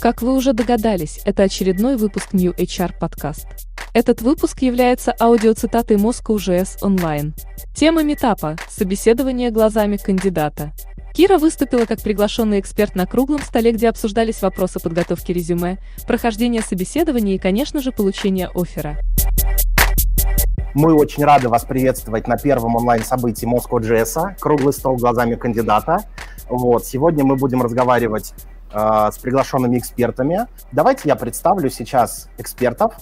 Как вы уже догадались, это очередной выпуск New HR подкаст. Этот выпуск является аудиоцитатой Moscow JS Online. Тема метапа – собеседование глазами кандидата. Кира выступила как приглашенный эксперт на круглом столе, где обсуждались вопросы подготовки резюме, прохождения собеседования и, конечно же, получения оффера. Мы очень рады вас приветствовать на первом онлайн-событии Moscow JS, круглый стол глазами кандидата. Вот. Сегодня мы будем разговаривать э, с приглашенными экспертами. Давайте я представлю сейчас экспертов.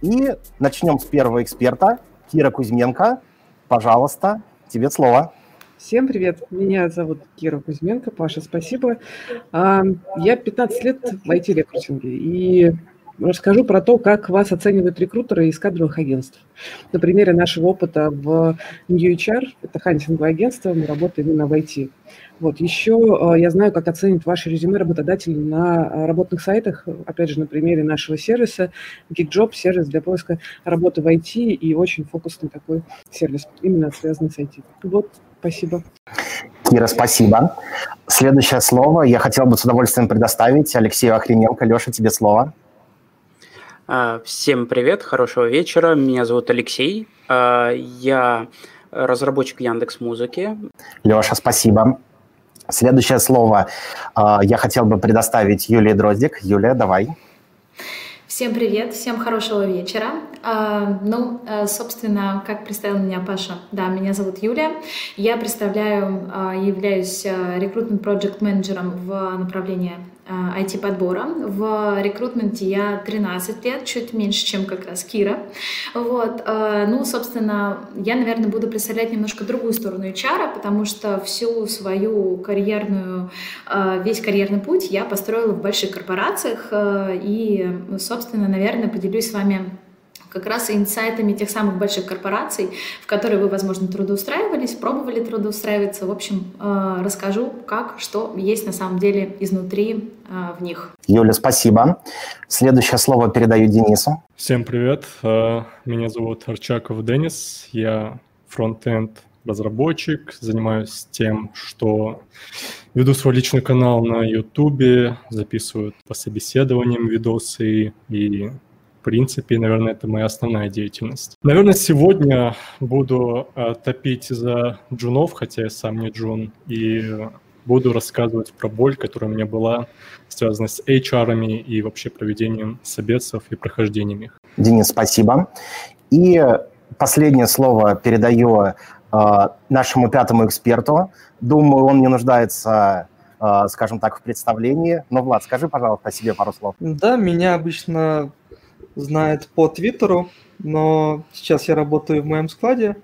И начнем с первого эксперта, Кира Кузьменко. Пожалуйста, тебе слово. Всем привет, меня зовут Кира Кузьменко. Паша, спасибо. Я 15 лет в IT-рекрутинге, и расскажу про то, как вас оценивают рекрутеры из кадровых агентств. На примере нашего опыта в New HR, это хантинговое агентство, мы работаем именно в IT. Вот, еще э, я знаю, как оценить ваши резюме работодатели на э, работных сайтах, опять же, на примере нашего сервиса, GeekJob, сервис для поиска работы в IT и очень фокусный такой сервис, именно связанный с IT. Вот, спасибо. Кира, спасибо. Следующее слово я хотел бы с удовольствием предоставить Алексею Охрененко. Леша, тебе слово. А, всем привет, хорошего вечера. Меня зовут Алексей. А, я разработчик Яндекс Музыки. Леша, спасибо. Следующее слово а, я хотел бы предоставить Юлии Дроздик. Юлия, давай. Всем привет, всем хорошего вечера. Ну, собственно, как представил меня Паша, да, меня зовут Юлия. Я представляю, являюсь рекрутмент проект менеджером в направлении IT-подбора. Э, в рекрутменте я 13 лет, чуть меньше, чем как раз Кира. Вот. Э, ну, собственно, я, наверное, буду представлять немножко другую сторону HR, потому что всю свою карьерную, э, весь карьерный путь я построила в больших корпорациях. И, собственно, наверное, поделюсь с вами как раз инсайтами тех самых больших корпораций, в которые вы, возможно, трудоустраивались, пробовали трудоустраиваться. В общем, э, расскажу, как, что есть на самом деле изнутри э, в них. Юля, спасибо. Следующее слово передаю Денису. Всем привет. Э, меня зовут Арчаков Денис. Я фронтенд разработчик, занимаюсь тем, что веду свой личный канал на YouTube, записываю по собеседованиям видосы и в принципе, наверное, это моя основная деятельность. Наверное, сегодня буду э, топить за джунов, хотя я сам не джун, и буду рассказывать про боль, которая у меня была, связана с HR и вообще проведением собесов и прохождением их. Денис, спасибо. И последнее слово передаю э, нашему пятому эксперту. Думаю, он не нуждается э, скажем так, в представлении. Но, Влад, скажи, пожалуйста, о себе пару слов. Да, меня обычно знает по Твиттеру, но сейчас я работаю в моем складе.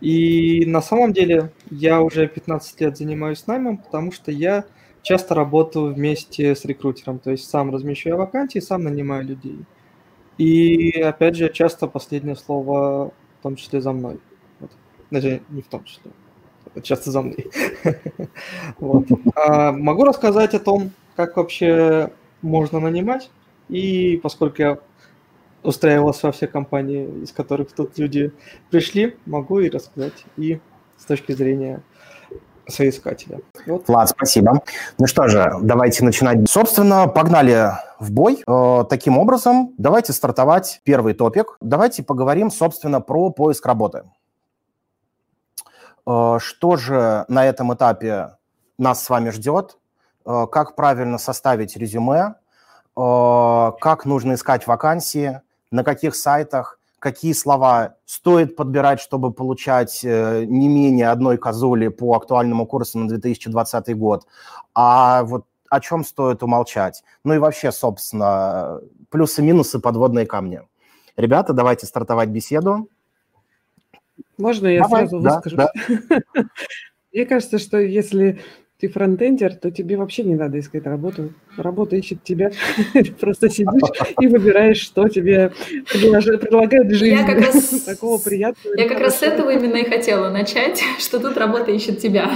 И на самом деле я уже 15 лет занимаюсь наймом, потому что я часто работаю вместе с рекрутером, то есть сам размещаю вакансии, сам нанимаю людей. И опять же, часто последнее слово в том числе за мной. Вот. Даже не в том числе, часто за мной. вот. а, могу рассказать о том, как вообще можно нанимать. И поскольку я устраивался во все компании, из которых тут люди пришли, могу и рассказать, и с точки зрения соискателя. Вот. Влад, спасибо. Ну что же, давайте начинать. Собственно, погнали в бой. Э, таким образом, давайте стартовать первый топик. Давайте поговорим, собственно, про поиск работы. Э, что же на этом этапе нас с вами ждет? Э, как правильно составить резюме? Как нужно искать вакансии? На каких сайтах, какие слова стоит подбирать, чтобы получать э, не менее одной козули по актуальному курсу на 2020 год, а вот о чем стоит умолчать. Ну и вообще, собственно, плюсы-минусы, подводные камни. Ребята, давайте стартовать беседу. Можно я Давай, сразу да, выскажу? Да. Мне кажется, что если ты фронтендер, то тебе вообще не надо искать работу. Работа ищет тебя. Просто сидишь и выбираешь, что тебе предлагает жизнь. Я как раз, Такого приятного. Я как раз с этого именно и хотела начать, что тут работа ищет тебя.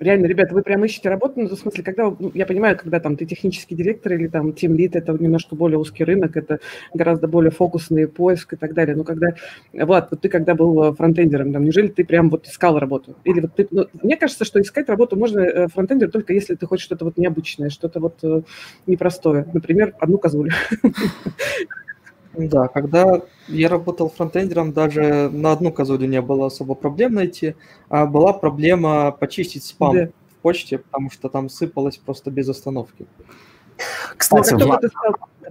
Реально, ребята, вы прям ищете работу, ну, в смысле, когда, ну, я понимаю, когда там ты технический директор или там тим лид, это немножко более узкий рынок, это гораздо более фокусный поиск и так далее. Но когда, Влад, вот ты когда был э, фронтендером, там, неужели ты прям вот искал работу? Или вот ты, ну, мне кажется, что искать работу можно э, фронтендер только если ты хочешь что-то вот необычное, что-то вот э, непростое. Например, одну козулю. Да, когда я работал фронтендером, даже на одну козулю не было особо проблем найти, а была проблема почистить спам да. в почте, потому что там сыпалось просто без остановки. Кстати, ну, Влад...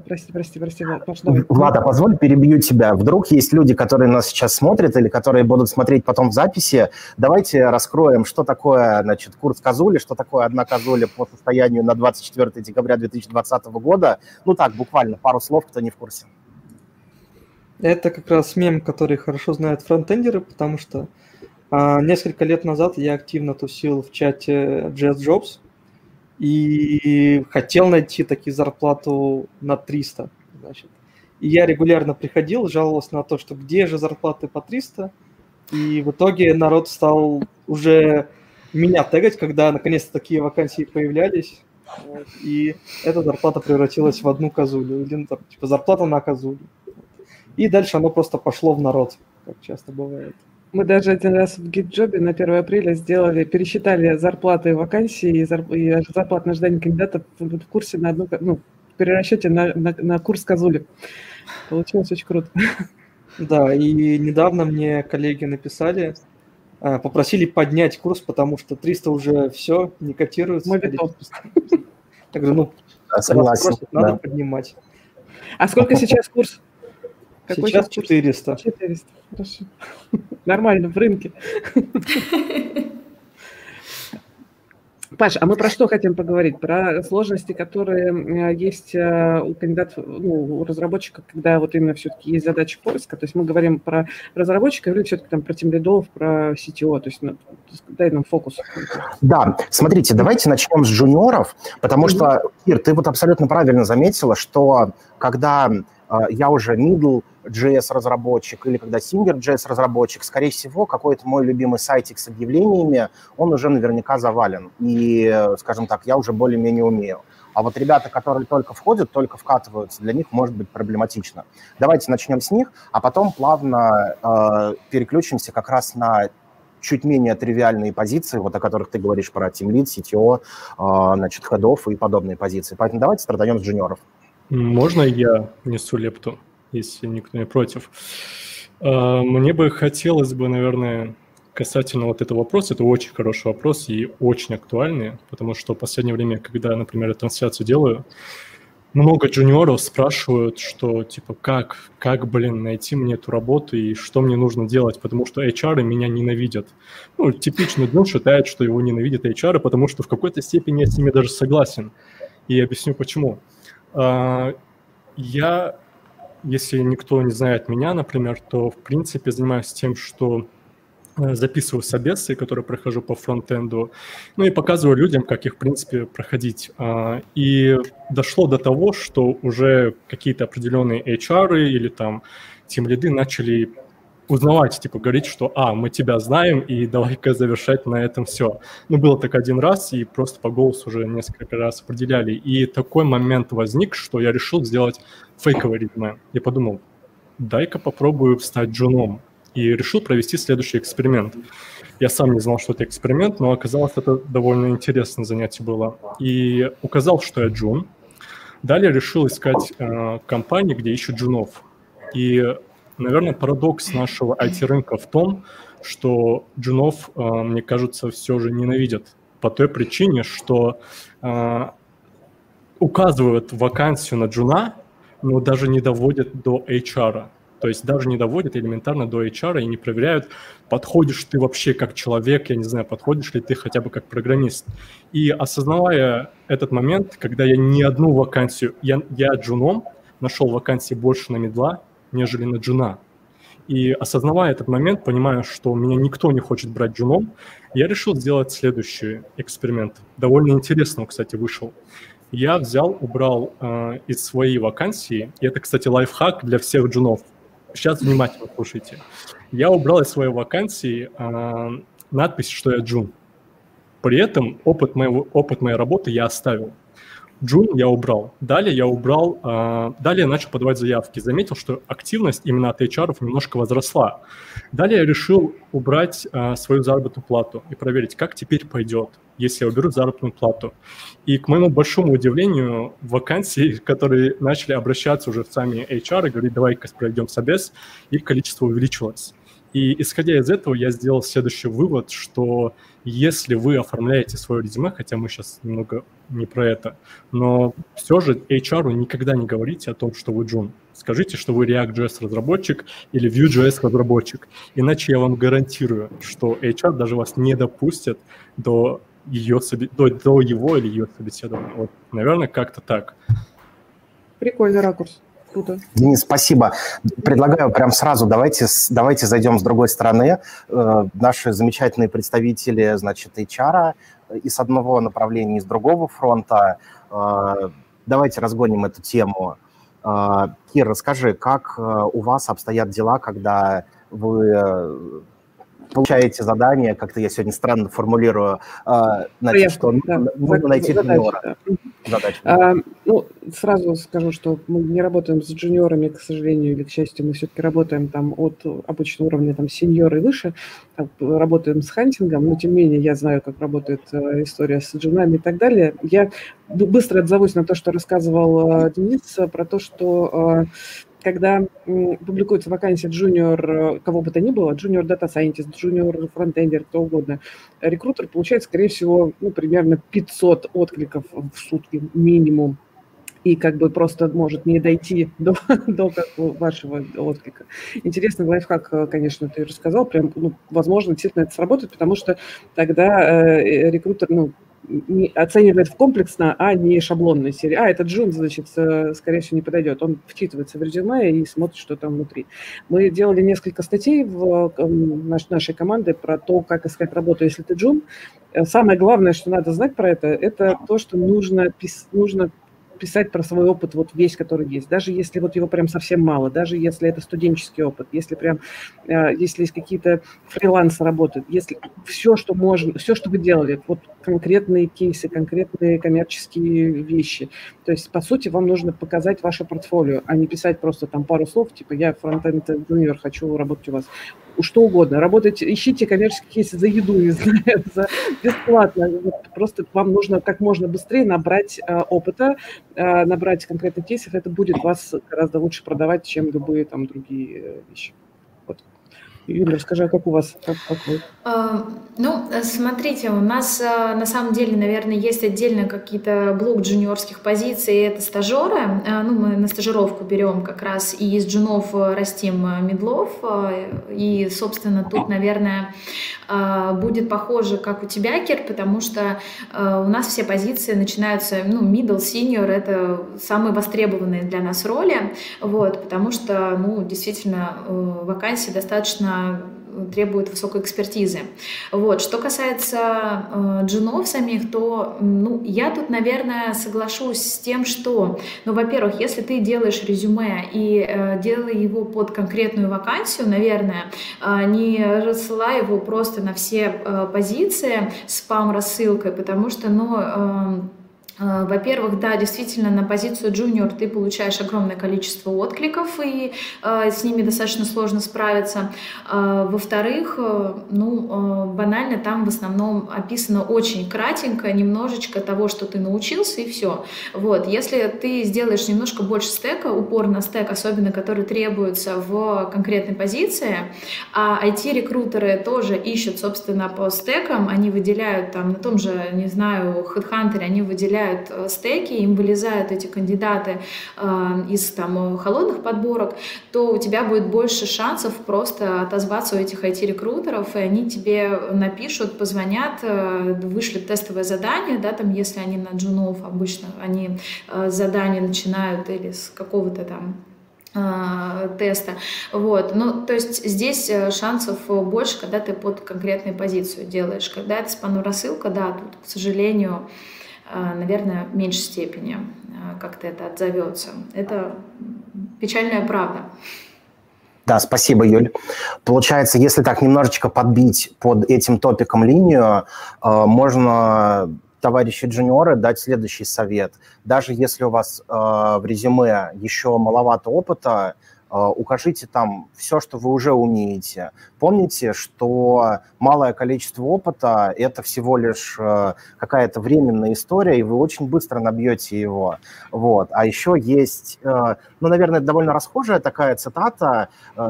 Прости, прости, прости, Влад, Влада, позволь, перебью тебя. Вдруг есть люди, которые нас сейчас смотрят или которые будут смотреть потом в записи. Давайте раскроем, что такое, значит, курс Козули, что такое одна Козуля по состоянию на 24 декабря 2020 года. Ну так, буквально пару слов, кто не в курсе. Это как раз мем, который хорошо знают фронтендеры, потому что а, несколько лет назад я активно тусил в чате Jazz Jobs и хотел найти таки зарплату на 300. Значит. И я регулярно приходил, жаловался на то, что где же зарплаты по 300, и в итоге народ стал уже меня тегать, когда наконец-то такие вакансии появлялись. Вот, и эта зарплата превратилась в одну козулю, или ну, там, типа зарплата на козулю. И дальше оно просто пошло в народ, как часто бывает. Мы даже один раз в GitJob на 1 апреля сделали, пересчитали зарплаты вакансий и, зарп, и зарплат на ожидание кандидатов в курсе на одну, ну, в перерасчете на, на, на курс Козули. Получилось очень круто. Да, и недавно мне коллеги написали, а, попросили поднять курс, потому что 300 уже все, не котируется. Мой Так же, ну, согласен, надо поднимать. А сколько сейчас курс? Какой сейчас 400. 400, хорошо. Нормально, в рынке. Паша, а мы про что хотим поговорить? Про сложности, которые э, есть э, у кандидатов, ну, у разработчиков, когда вот именно все-таки есть задача поиска. То есть мы говорим про разработчиков или все-таки там про тимлидов, про CTO. То есть ну, дай нам фокус. Да, смотрите, давайте начнем с джуниоров, потому что, Ир, ты вот абсолютно правильно заметила, что когда а, я уже middle JS разработчик или когда senior JS разработчик, скорее всего, какой-то мой любимый сайтик с объявлениями, он уже наверняка завален. И, скажем так, я уже более-менее умею. А вот ребята, которые только входят, только вкатываются, для них может быть проблематично. Давайте начнем с них, а потом плавно э, переключимся как раз на чуть менее тривиальные позиции, вот о которых ты говоришь про Team Lead, CTO, э, значит, хедов и подобные позиции. Поэтому давайте страдаем с джуниоров. Можно я несу лепту, если никто не против? А, мне бы хотелось бы, наверное, касательно вот этого вопроса, это очень хороший вопрос и очень актуальный, потому что в последнее время, когда, например, я трансляцию делаю, много джуниоров спрашивают, что, типа, как, как, блин, найти мне эту работу и что мне нужно делать, потому что HR меня ненавидят. Ну, типичный джун считает, что его ненавидят HR, потому что в какой-то степени я с ними даже согласен. И объясню почему. А, я, если никто не знает меня, например, то, в принципе, занимаюсь тем, что э, записываю собесы, которые прохожу по фронтенду, ну и показываю людям, как их, в принципе, проходить. А, и дошло до того, что уже какие-то определенные HR или там тем лиды начали узнавать, типа, говорить, что, а, мы тебя знаем, и давай-ка завершать на этом все. Ну, было так один раз, и просто по голосу уже несколько раз определяли. И такой момент возник, что я решил сделать фейковый резюме. Я подумал, дай-ка попробую стать джуном. И решил провести следующий эксперимент. Я сам не знал, что это эксперимент, но оказалось, это довольно интересное занятие было. И указал, что я джун. Далее решил искать э, компании, где ищут джунов. И Наверное, парадокс нашего IT-рынка в том, что джунов, э, мне кажется, все же ненавидят по той причине, что э, указывают вакансию на джуна, но даже не доводят до HR. То есть даже не доводят элементарно до HR и не проверяют, подходишь ты вообще как человек, я не знаю, подходишь ли ты хотя бы как программист. И осознавая этот момент, когда я ни одну вакансию, я, я джуном нашел вакансии больше на медла, нежели на джуна. И осознавая этот момент, понимая, что меня никто не хочет брать джуном, я решил сделать следующий эксперимент. Довольно интересно, кстати, вышел. Я взял, убрал э, из своей вакансии, и это, кстати, лайфхак для всех джунов. Сейчас внимательно слушайте. Я убрал из своей вакансии э, надпись, что я джун. При этом опыт, моего, опыт моей работы я оставил. Джун я убрал. Далее я убрал, э, далее начал подавать заявки. Заметил, что активность именно от HR немножко возросла. Далее я решил убрать э, свою заработную плату и проверить, как теперь пойдет, если я уберу заработную плату. И к моему большому удивлению, вакансии, которые начали обращаться уже в сами HR и говорить, давай-ка проведем собес, их количество увеличилось. И исходя из этого, я сделал следующий вывод, что если вы оформляете свое резюме, хотя мы сейчас немного не про это, но все же HR никогда не говорите о том, что вы джун. Скажите, что вы React.js разработчик или Vue.js разработчик. Иначе я вам гарантирую, что HR даже вас не допустит до, ее, до, до его или ее собеседования. Вот, наверное, как-то так. Прикольный ракурс. Круто. Денис, спасибо. Предлагаю прям сразу давайте, давайте зайдем с другой стороны. Э, наши замечательные представители, значит, HR и с одного направления, и с другого фронта. Э, давайте разгоним эту тему. Э, Кир, расскажи, как у вас обстоят дела, когда вы получаете задание, как-то я сегодня странно формулирую, а, значит, что да, нужно найти джуниора. Задача. А, ну, сразу скажу, что мы не работаем с джуниорами, к сожалению, или к счастью, мы все-таки работаем там от обычного уровня там senior и выше, работаем с хантингом, но тем не менее я знаю, как работает э, история с джунами и так далее. Я быстро отзовусь на то, что рассказывал э, Денис, про то, что э, когда публикуется вакансия junior, э, кого бы то ни было, junior data scientist, junior фронтендер, кто угодно, рекрутер получает, скорее всего, ну, примерно 500 откликов в сутки минимум и как бы просто может не дойти до, до вашего отклика. Интересный лайфхак, э, конечно, ты рассказал, прям, ну, возможно, действительно это сработает, потому что тогда э, рекрутер, ну, не, оценивает в комплексно, а не шаблонной серии. А, это Джун, значит, скорее всего, не подойдет. Он вчитывается в резюме и смотрит, что там внутри. Мы делали несколько статей в наш, нашей команды про то, как искать работу, если ты Джун. Э, самое главное, что надо знать про это, это то, что нужно, нужно писать про свой опыт, вот весь, который есть, даже если вот его прям совсем мало, даже если это студенческий опыт, если прям, э, если есть какие-то фрилансы работают, если все, что можно, все, что вы делали, вот конкретные кейсы, конкретные коммерческие вещи. То есть, по сути, вам нужно показать ваше портфолио, а не писать просто там пару слов, типа, я фронтенд инженер, хочу работать у вас. Что угодно. Работайте, ищите коммерческие кейсы за еду, не знаю, за бесплатно. Просто вам нужно как можно быстрее набрать э, опыта, набрать конкретных кейсов. Это будет вас гораздо лучше продавать, чем любые там другие э, вещи. Юля, расскажи, а как у вас? Как, как вы? А, ну, смотрите, у нас а, на самом деле, наверное, есть отдельно какие-то блок джуниорских позиций, это стажеры. А, ну, мы на стажировку берем как раз и из джунов растим медлов. И, собственно, тут, наверное, будет похоже, как у тебя, Кир, потому что у нас все позиции начинаются, ну, middle, senior, это самые востребованные для нас роли, вот, потому что, ну, действительно, э, вакансий достаточно требует высокой экспертизы. Вот. Что касается э, джунов самих, то ну, я тут, наверное, соглашусь с тем, что, ну, во-первых, если ты делаешь резюме и э, делай его под конкретную вакансию, наверное, э, не рассылай его просто на все э, позиции спам-рассылкой, потому что, ну, э, Э, во-первых, да, действительно, на позицию джуниор ты получаешь огромное количество откликов, и э, с ними достаточно сложно справиться. Э, во-вторых, э, ну, э, банально там в основном описано очень кратенько, немножечко того, что ты научился, и все. Вот. Если ты сделаешь немножко больше стека, упор на стек, особенно который требуется в конкретной позиции, а IT-рекрутеры тоже ищут, собственно, по стекам, они выделяют там на том же, не знаю, HeadHunter, они выделяют выставляют э, стеки, им вылезают эти кандидаты э, из там холодных подборок, то у тебя будет больше шансов просто отозваться у этих IT-рекрутеров, и они тебе напишут, позвонят, э, вышлют тестовое задание, да, там, если они на джунов обычно, они задание начинают или с какого-то там теста. Вот. Ну, то есть здесь шансов больше, когда ты под конкретную позицию делаешь. Когда это спам-рассылка, да, тут, к сожалению, наверное, в меньшей степени как-то это отзовется. Это печальная правда. Да, спасибо, Юль. Получается, если так немножечко подбить под этим топиком линию, э, можно товарищи джуниоры дать следующий совет. Даже если у вас в резюме еще маловато опыта, а, укажите там все, что вы уже умеете. Помните, что малое количество опыта – это всего лишь э, какая-то временная история, и вы очень быстро набьете его. Вот. А еще есть, э, ну, наверное, довольно расхожая такая цитата, э,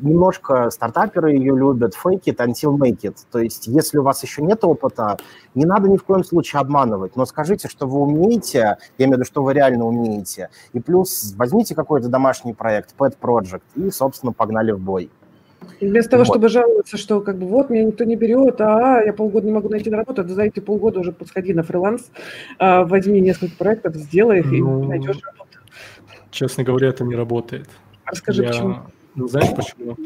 немножко стартаперы ее любят, fake it until make it. То есть если у вас еще нет опыта, не надо ни в коем случае обманывать, но скажите, что вы умеете, я имею в виду, что вы реально умеете, и плюс возьмите какой-то домашний проект, проект, pet project, и, собственно, погнали в бой. Вместо того, вот. чтобы жаловаться, что как бы вот меня никто не берет, а я полгода не могу найти на работу, да за эти полгода уже подходи на фриланс, а, возьми несколько проектов, сделай их ну, и найдешь работу. Честно говоря, это не работает. Расскажи, я... почему? Ну, знаешь почему?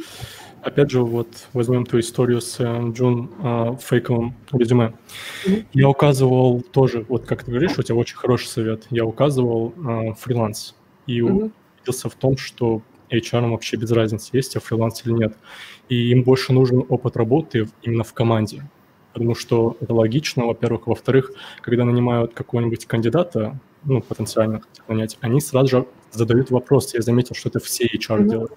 Опять же, вот возьмем ту историю с э, Джун э, фейковым резюме. Mm-hmm. Я указывал тоже, вот как ты говоришь, у тебя очень хороший совет. Я указывал э, фриланс. И mm-hmm убедился в том, что HR вообще без разницы, есть я фриланс или нет. И им больше нужен опыт работы именно в команде. Потому что это логично, во-первых. Во-вторых, когда нанимают какого-нибудь кандидата, ну, потенциально нанять, они сразу же задают вопрос. Я заметил, что это все HR mm-hmm. делают.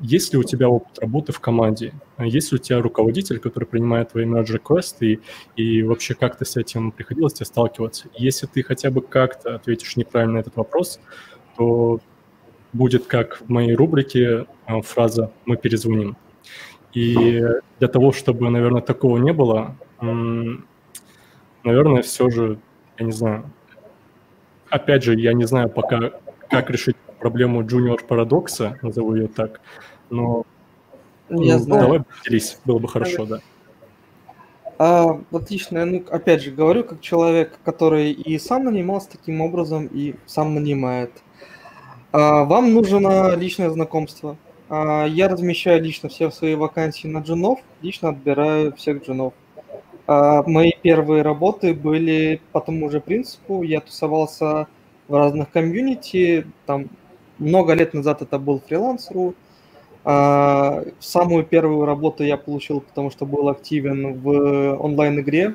Есть ли у тебя опыт работы в команде? Есть ли у тебя руководитель, который принимает твои мердж-реквесты, и, и вообще как ты с этим приходилось тебе сталкиваться? Если ты хотя бы как-то ответишь неправильно на этот вопрос, то будет как в моей рубрике а, фраза «мы перезвоним». И для того, чтобы, наверное, такого не было, наверное, все же, я не знаю, опять же, я не знаю пока, как решить проблему junior парадокса, назову ее так, но я ну, знаю. давай поделись, было бы хорошо, да. А, отлично, ну, опять же, говорю, как человек, который и сам нанимался таким образом, и сам нанимает. А, вам нужно личное знакомство. А, я размещаю лично все свои вакансии на джунов, лично отбираю всех джунов. А, мои первые работы были по тому же принципу. Я тусовался в разных комьюнити. Там много лет назад это был фрилансеру. Самую первую работу я получил, потому что был активен в онлайн-игре.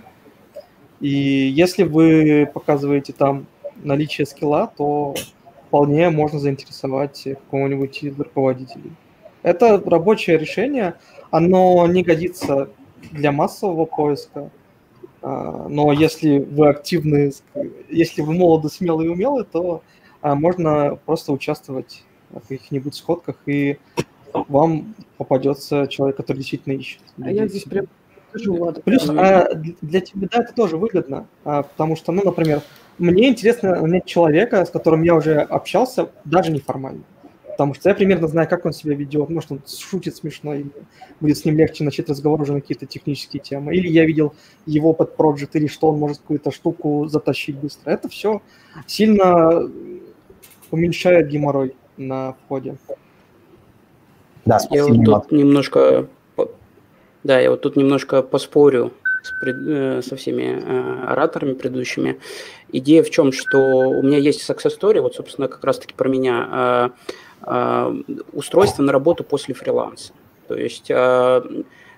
И если вы показываете там наличие скилла, то вполне можно заинтересовать какого-нибудь из руководителей. Это рабочее решение, оно не годится для массового поиска, а, но если вы активны, если вы молоды, смелые и умелы, то а, можно просто участвовать в каких-нибудь сходках, и вам попадется человек, который действительно ищет. А я здесь прям Плюс а, для тебя да, это тоже выгодно, а, потому что, ну, например, мне интересно нанять человека, с которым я уже общался, даже неформально. Потому что я примерно знаю, как он себя ведет. Может, он шутит смешно, и будет с ним легче начать разговор уже на какие-то технические темы. Или я видел его под проект, или что он может какую-то штуку затащить быстро. Это все сильно уменьшает геморрой на входе. Да, я вот тут немножко, да, я вот тут немножко поспорю с пред, э, со всеми э, ораторами предыдущими. Идея в чем, что у меня есть success story, вот, собственно, как раз-таки про меня, э, устройство на работу после фриланса. То есть,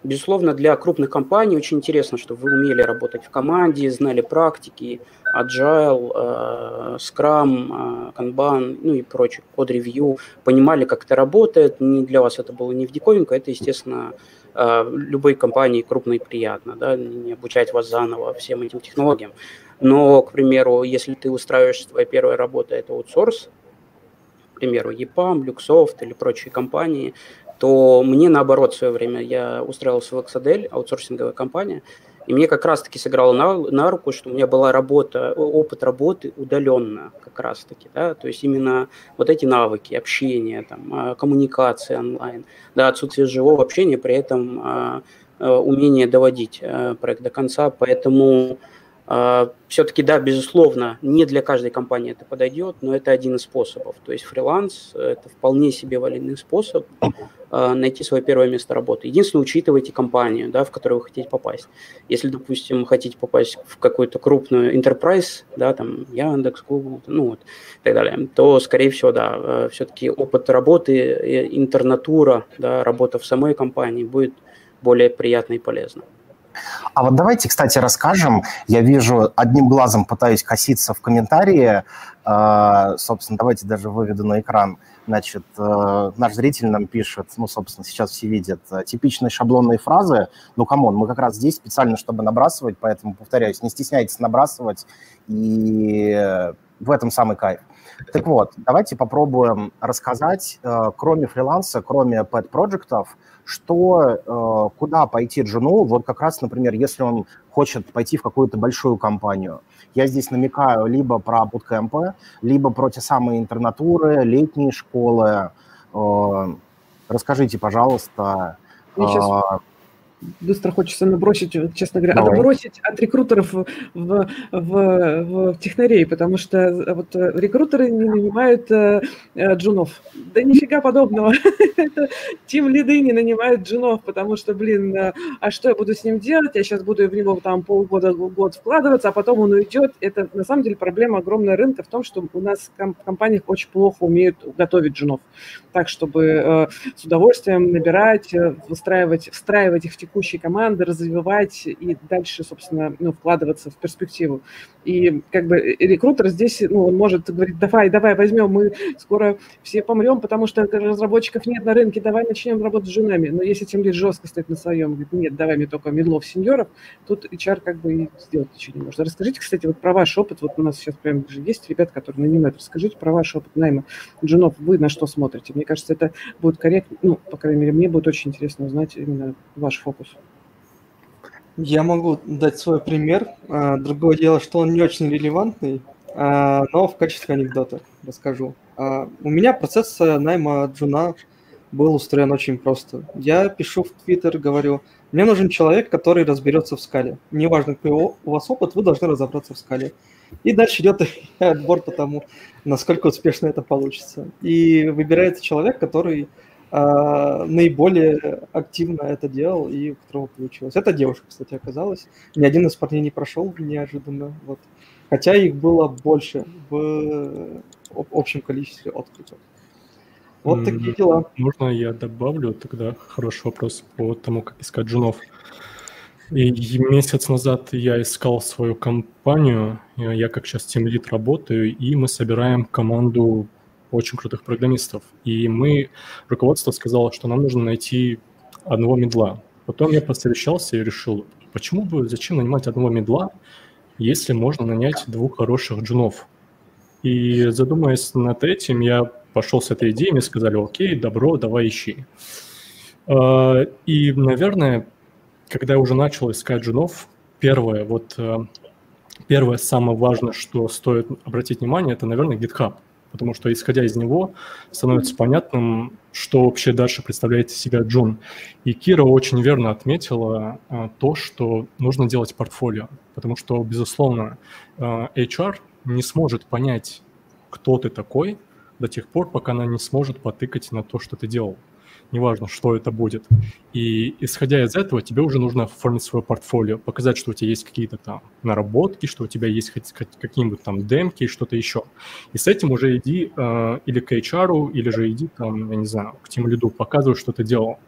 безусловно, для крупных компаний очень интересно, что вы умели работать в команде, знали практики, agile, Scrum, Kanban, ну и прочее, код-ревью, понимали, как это работает. Не для вас это было не в диковинку, это, естественно, любой компании крупной приятно, да, не обучать вас заново всем этим технологиям. Но, к примеру, если ты устраиваешь твоя первая работа, это аутсорс, к примеру, EPAM, Luxoft или прочие компании, то мне наоборот в свое время я устраивался в Exadel, аутсорсинговая компания, и мне как раз-таки сыграло на, на руку, что у меня была работа, опыт работы удаленно как раз-таки, да, то есть именно вот эти навыки общения, там, а, коммуникации онлайн, да, отсутствие живого общения, при этом а, а, умение доводить проект до конца, поэтому Все-таки, да, безусловно, не для каждой компании это подойдет, но это один из способов. То есть фриланс – это вполне себе валидный способ а, найти свое первое место работы. Единственное, учитывайте компанию, да, в которую вы хотите попасть. Если, допустим, хотите попасть в какую-то крупную enterprise, да, там Яндекс, Google, ну вот, и так далее, то, скорее всего, да, э, все-таки опыт работы, интернатура, да, работа в самой компании будет более приятно и полезно. А вот давайте, кстати, расскажем. Я вижу, одним глазом пытаюсь коситься в комментарии. А, собственно, давайте даже выведу на экран. Значит, э, наш зритель нам пишет, ну, собственно, сейчас все видят, э, типичные шаблонные фразы. Ну, come on, мы как раз здесь специально, чтобы набрасывать, поэтому, повторяюсь, не стесняйтесь набрасывать, и в этом самый кайф. Так вот, давайте попробуем рассказать, э, кроме фриланса, кроме pet-проектов, что, э, куда пойти джуну, вот как раз, например, если он хочет пойти в какую-то большую компанию. Я здесь намекаю либо про буткемпы, либо про те самые интернатуры, летние школы. Э, расскажите, пожалуйста, сейчас быстро хочется набросить, честно говоря, Давай. отбросить от рекрутеров в, в, в, в технарей, потому что э, вот э, рекрутеры не нанимают э, э, джунов. Да нифига подобного. Это тим лиды не нанимают джунов, потому что, блин, а что я буду с ним делать? Я сейчас буду в него там полгода, год вкладываться, а потом он уйдет. Это на самом деле проблема огромная рынка в том, что у нас в компаниях очень плохо умеют готовить джунов. Так, чтобы э, с удовольствием набирать, выстраивать, встраивать их в текущие команды, развивать и дальше, собственно, ну, вкладываться в перспективу. И как бы рекрутер здесь, ну, он может говорить, давай, давай, возьмем, мы скоро все помрем, потому что разработчиков нет на рынке, давай начнем работать с женами. Но если тем лишь жестко стоит на своем, говорит, нет, давай мне только медлов сеньоров, тут HR как бы и сделать ничего не может. Расскажите, кстати, вот про ваш опыт, вот у нас сейчас прям же есть ребята, которые нанимают, расскажите про ваш опыт найма джунов, вы на что смотрите? Мне кажется, это будет корректно, ну, по крайней мере, мне будет очень интересно узнать именно ваш фокус фокус? Я могу дать свой пример. А, другое дело, что он не очень релевантный, а, но в качестве анекдота расскажу. А, у меня процесс э, найма джуна был устроен очень просто. Я пишу в Твиттер, говорю, мне нужен человек, который разберется в скале. Неважно, какой у вас опыт, вы должны разобраться в скале. И дальше идет отбор по тому, насколько успешно это получится. И выбирается человек, который а, наиболее активно это делал и у которого получилось. Это девушка, кстати, оказалась. Ни один из парней не прошел неожиданно. Вот. Хотя их было больше в общем количестве откликов. Вот такие дела. Можно я добавлю тогда хороший вопрос по тому, как искать джунов. И месяц назад я искал свою компанию, я как сейчас тем лид работаю, и мы собираем команду очень крутых программистов. И мы, руководство сказало, что нам нужно найти одного медла. Потом я посовещался и решил, почему бы, зачем нанимать одного медла, если можно нанять двух хороших джунов. И задумываясь над этим, я пошел с этой идеей, мне сказали, окей, добро, давай ищи. А, и, наверное, когда я уже начал искать джунов, первое, вот э, первое самое важное, что стоит обратить внимание, это, наверное, GitHub потому что, исходя из него, становится понятным, что вообще дальше представляет из себя Джон. И Кира очень верно отметила а, то, что нужно делать портфолио, потому что, безусловно, а, HR не сможет понять, кто ты такой до тех пор, пока она не сможет потыкать на то, что ты делал неважно, что это будет. И исходя из этого, тебе уже нужно оформить свое портфолио, показать, что у тебя есть какие-то там наработки, что у тебя есть какие-нибудь там демки и что-то еще. И с этим уже иди э, или к HR, или же иди там, я не знаю, к тем лиду, показывай, что ты делал.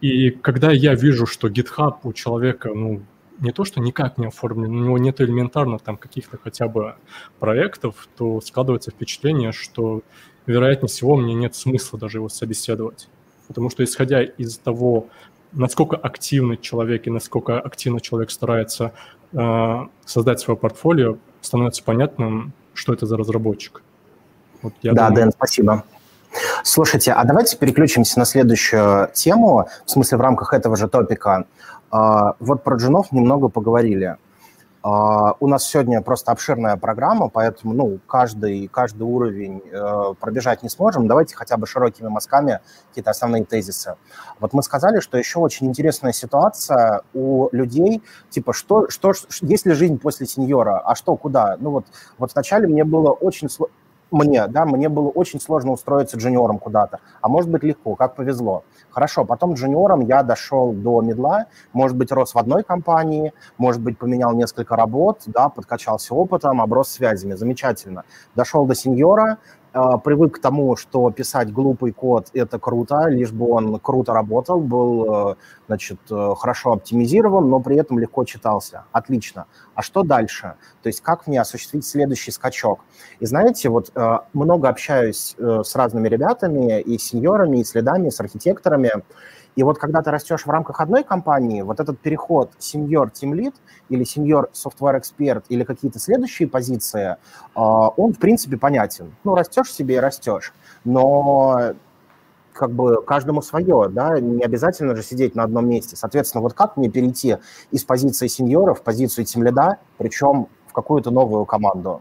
И когда я вижу, что GitHub у человека, ну, не то, что никак не оформлен, у него нет элементарно там каких-то хотя бы проектов, то складывается впечатление, что, вероятнее всего, мне нет смысла даже его собеседовать. Потому что исходя из того, насколько активный человек и насколько активно человек старается э, создать свое портфолио, становится понятным, что это за разработчик. Вот да, думаю... Дэн, спасибо. Слушайте, а давайте переключимся на следующую тему, в смысле в рамках этого же топика. Э, вот про джунов немного поговорили. Э, Uh, у нас сегодня просто обширная программа, поэтому ну, каждый, каждый уровень uh, пробежать не сможем. Давайте хотя бы широкими мазками какие-то основные тезисы. Вот мы сказали, что еще очень интересная ситуация у людей, типа, что, что, есть ли жизнь после сеньора, а что, куда? Ну вот, вот вначале мне было очень сложно мне, да, мне было очень сложно устроиться джуниором куда-то, а может быть легко, как повезло. Хорошо, потом джуниором я дошел до медла, может быть, рос в одной компании, может быть, поменял несколько работ, да, подкачался опытом, оброс связями, замечательно. Дошел до сеньора, привык к тому, что писать глупый код – это круто, лишь бы он круто работал, был, э, значит, э, хорошо оптимизирован, но при этом легко читался. Отлично. А что дальше? То есть как мне осуществить следующий скачок? И знаете, вот э, много общаюсь с разными ребятами, и сеньорами, и следами, и с архитекторами, и вот когда ты растешь в рамках одной компании, вот этот переход сеньор тим лид или сеньор software эксперт или какие-то следующие позиции, а, он, в принципе, понятен. Ну, растешь себе и растешь. Но как бы каждому свое, да, не обязательно же сидеть на одном месте. Соответственно, вот как мне перейти из позиции сеньора в позицию тимлида, причем в какую-то новую команду?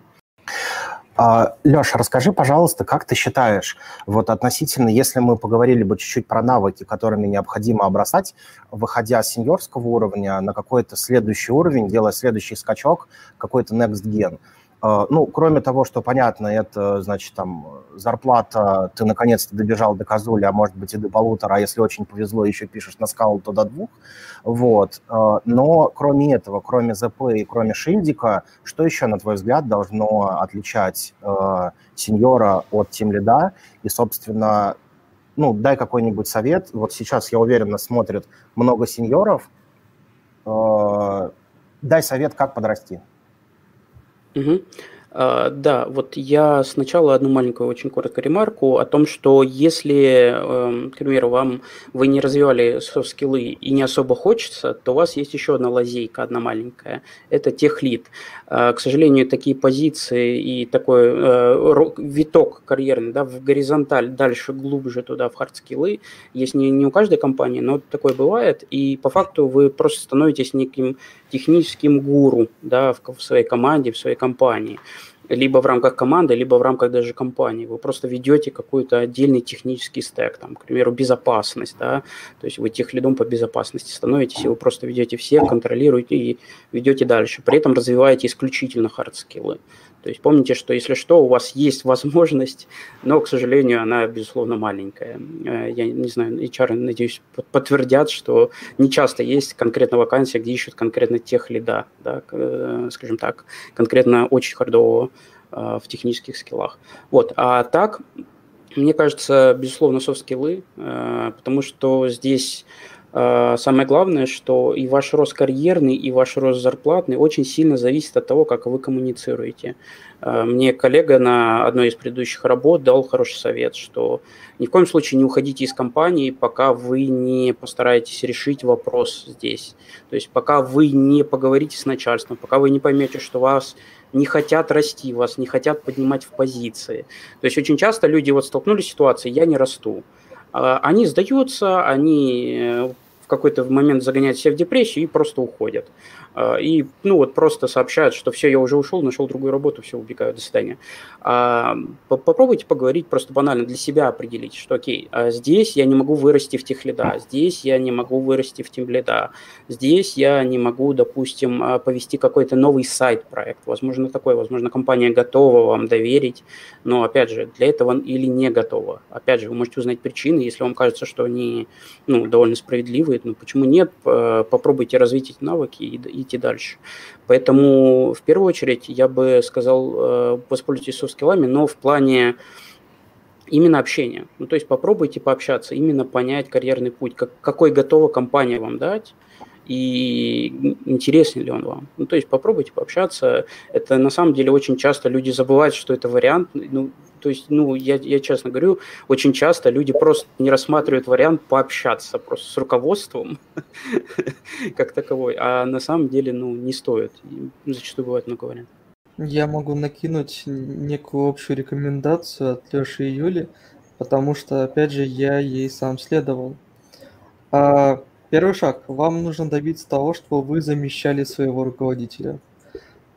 А, Леша, расскажи, пожалуйста, как ты считаешь, вот относительно, если мы поговорили бы чуть-чуть про навыки, которыми необходимо обрастать, выходя с сеньорского уровня на какой-то следующий уровень, делая следующий скачок, какой-то next gen – ну, кроме того, что понятно, это, значит, там, зарплата, ты наконец-то добежал до Козули, а может быть и до полутора, а если очень повезло, еще пишешь на скалу, то до двух, вот. А, но кроме этого, кроме ЗП и кроме шильдика, что еще, на твой взгляд, должно отличать э, сеньора от тимлида? И, собственно, ну, дай какой-нибудь совет. Вот сейчас, я уверен, нас смотрят много сеньоров. Э, дай совет, как подрасти. Угу. А, да, вот я сначала одну маленькую очень короткую ремарку о том, что если, эм, к примеру, вам вы не развивали soft skills и не особо хочется, то у вас есть еще одна лазейка, одна маленькая. Это техлид. А, к сожалению, такие позиции и такой э, виток карьерный да, в горизонталь, дальше, глубже туда, в hard skills, есть не, не у каждой компании, но такое бывает. И по факту вы просто становитесь неким техническим гуру да, в, в своей команде, в своей компании либо в рамках команды, либо в рамках даже компании. Вы просто ведете какой-то отдельный технический стек, там, к примеру, безопасность, да, то есть вы техлидом по безопасности становитесь, и вы просто ведете всех, контролируете и ведете дальше. При этом развиваете исключительно hard skills. То есть помните, что если что, у вас есть возможность, но, к сожалению, она, безусловно, маленькая. Э, я не знаю, HR, надеюсь, подтвердят, что не часто есть конкретно вакансия, где ищут конкретно тех лида, да, э, скажем так, конкретно очень хардового э, в технических скиллах. Вот, а так, мне кажется, безусловно, софт-скиллы, потому что здесь самое главное, что и ваш рост карьерный, и ваш рост зарплатный очень сильно зависит от того, как вы коммуницируете. А, мне коллега на одной из предыдущих работ дал хороший совет, что ни в коем случае не уходите из компании, пока вы не постараетесь решить вопрос здесь. То есть пока вы не поговорите с начальством, пока вы не поймете, что вас не хотят расти, вас не хотят поднимать в позиции. То есть очень часто люди вот столкнулись с ситуацией «я не расту». А, они сдаются, они э, в какой-то момент загоняют себя в депрессию и просто уходят. А, и, ну, вот просто сообщают, что все, я уже ушел, нашел другую работу, все, убегаю, до свидания. А, попробуйте поговорить, просто банально для себя определить, что, окей, а здесь я не могу вырасти в техлида, здесь я не могу вырасти в тимлида, здесь я не могу, допустим, повести какой-то новый сайт-проект, возможно, такой, возможно, компания готова вам доверить, но, опять же, для этого или не готова. Опять же, вы можете узнать причины, если вам кажется, что они, ну, довольно справедливые, ну, почему нет, попробуйте развить навыки и, идти дальше. Поэтому, в первую очередь, я бы сказал, э, воспользуйтесь софт-скиллами, но в плане именно общения. Ну, то есть попробуйте пообщаться, именно понять карьерный путь, как, какой готова компания вам дать, и интересен ли он вам. Ну, то есть попробуйте пообщаться. Это на самом деле очень часто люди забывают, что это вариант. Ну, то есть, ну, я, я честно говорю, очень часто люди просто не рассматривают вариант пообщаться просто с руководством как таковой, а на самом деле, ну, не стоит. Зачастую бывает много вариантов. Я могу накинуть некую общую рекомендацию от Леши и Юли, потому что, опять же, я ей сам следовал. А, первый шаг. Вам нужно добиться того, чтобы вы замещали своего руководителя.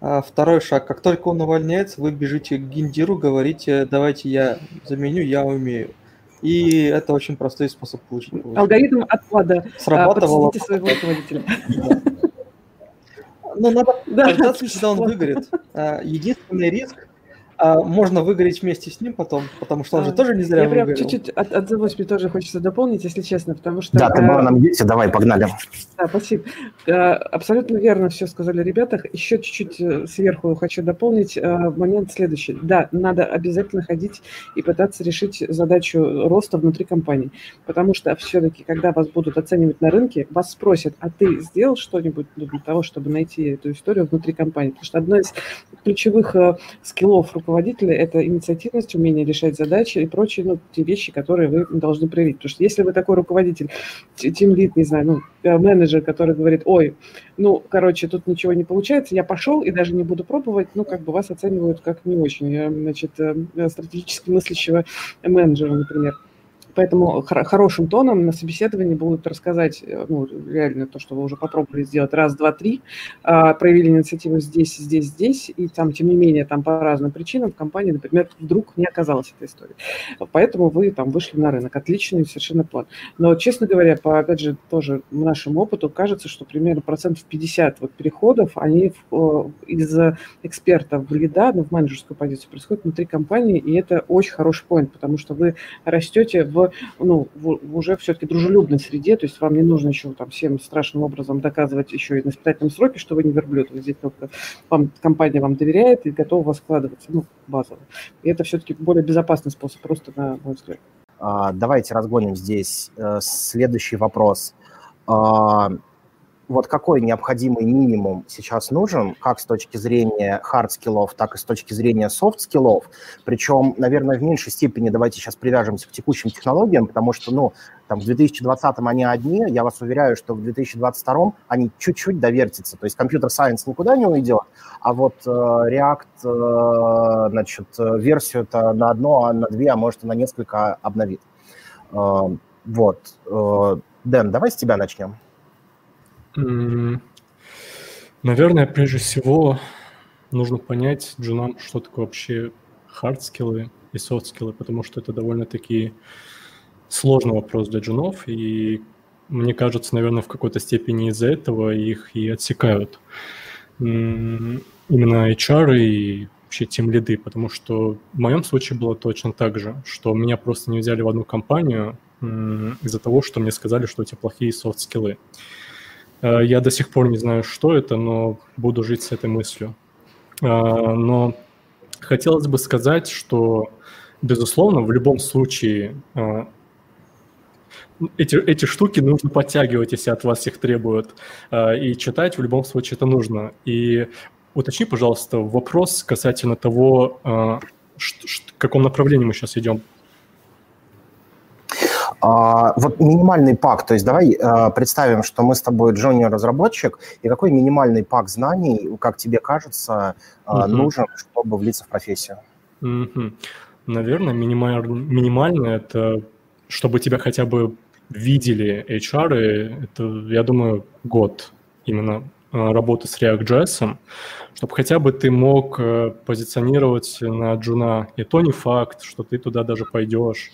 А второй шаг. Как только он увольняется, вы бежите к гендиру, говорите, давайте я заменю, я умею. И это очень простой способ получить. Алгоритм отклада. Срабатывало. своего руководителя. Ну, надо дождаться, когда он выгорит. А, единственный риск, а можно выгореть вместе с ним потом, потому что он же тоже не зря Я прям чуть-чуть от, отзовусь, мне тоже хочется дополнить, если честно, потому что... Да, ты была нам дети, давай, погнали. Да, спасибо. Э, абсолютно верно все сказали ребята. Еще чуть-чуть э, сверху хочу дополнить э, момент следующий. Да, надо обязательно ходить и пытаться решить задачу роста внутри компании, потому что все-таки, когда вас будут оценивать на рынке, вас спросят, а ты сделал что-нибудь для того, чтобы найти эту историю внутри компании? Потому что одна из ключевых скиллов руководителя руководителя – это инициативность, умение решать задачи и прочие ну, те вещи, которые вы должны проявить. Потому что если вы такой руководитель, тим лид, не знаю, ну, э, менеджер, который говорит, ой, ну, короче, тут ничего не получается, я пошел и даже не буду пробовать, ну, как бы вас оценивают как не очень, э, значит, э, стратегически мыслящего менеджера, например. Поэтому хорошим тоном на собеседовании будут рассказать, э, ну, реально то, что вы уже попробовали сделать раз, два, три, а, проявили инициативу здесь, здесь, здесь, и там, тем не менее, там по разным причинам в компании, например, вдруг не оказалась эта история. Поэтому вы там вышли на рынок. Отличный совершенно план. Но, честно говоря, по, опять же, тоже нашему опыту кажется, что примерно процентов 50 вот переходов, они в, из эксперта в лида, ну, в менеджерскую позицию происходят внутри компании, и это очень хороший поинт, потому что вы растете в ну, в, уже все-таки дружелюбной среде, то есть вам не нужно еще там всем страшным образом доказывать еще и на испытательном сроке, что вы не верблюд, вы здесь только вам, компания вам доверяет и готова вас вкладываться, ну, базово. И это все-таки более безопасный способ, просто на мой взгляд. А, давайте разгоним здесь э, следующий вопрос. Вот какой необходимый минимум сейчас нужен, как с точки зрения hard skills, так и с точки зрения soft skills. Причем, наверное, в меньшей степени давайте сейчас привяжемся к текущим технологиям, потому что, ну, там в 2020 они одни, я вас уверяю, что в 2022 они чуть-чуть довертятся. То есть computer science никуда не уйдет, а вот э, React, э, значит, версию-то на одно, а на две, а может и на несколько обновит. Э, вот. Э, Дэн, давай с тебя начнем. Наверное, прежде всего нужно понять джунам, что такое вообще hard skills и soft skills, потому что это довольно-таки сложный вопрос для джунов, и мне кажется, наверное, в какой-то степени из-за этого их и отсекают. Именно HR и вообще тем лиды, потому что в моем случае было точно так же, что меня просто не взяли в одну компанию из-за того, что мне сказали, что у тебя плохие софт-скиллы. Э, я до сих пор не знаю, что это, но буду жить с этой мыслью. Э, но хотелось бы сказать, что, безусловно, в любом случае э, эти, эти штуки нужно подтягивать, если от вас их требуют. И читать в любом случае это нужно. И уточни, пожалуйста, вопрос касательно того, в каком направлении мы сейчас идем. А, вот минимальный пак, то есть давай а, представим, что мы с тобой джуниор-разработчик, и какой минимальный пак знаний, как тебе кажется, угу. нужен, чтобы влиться в профессию? Угу. Наверное, минималь, минимально это, чтобы тебя хотя бы видели HR, это, я думаю, год именно работы с React.js, чтобы хотя бы ты мог э, позиционировать на джуна. И то не факт, что ты туда даже пойдешь.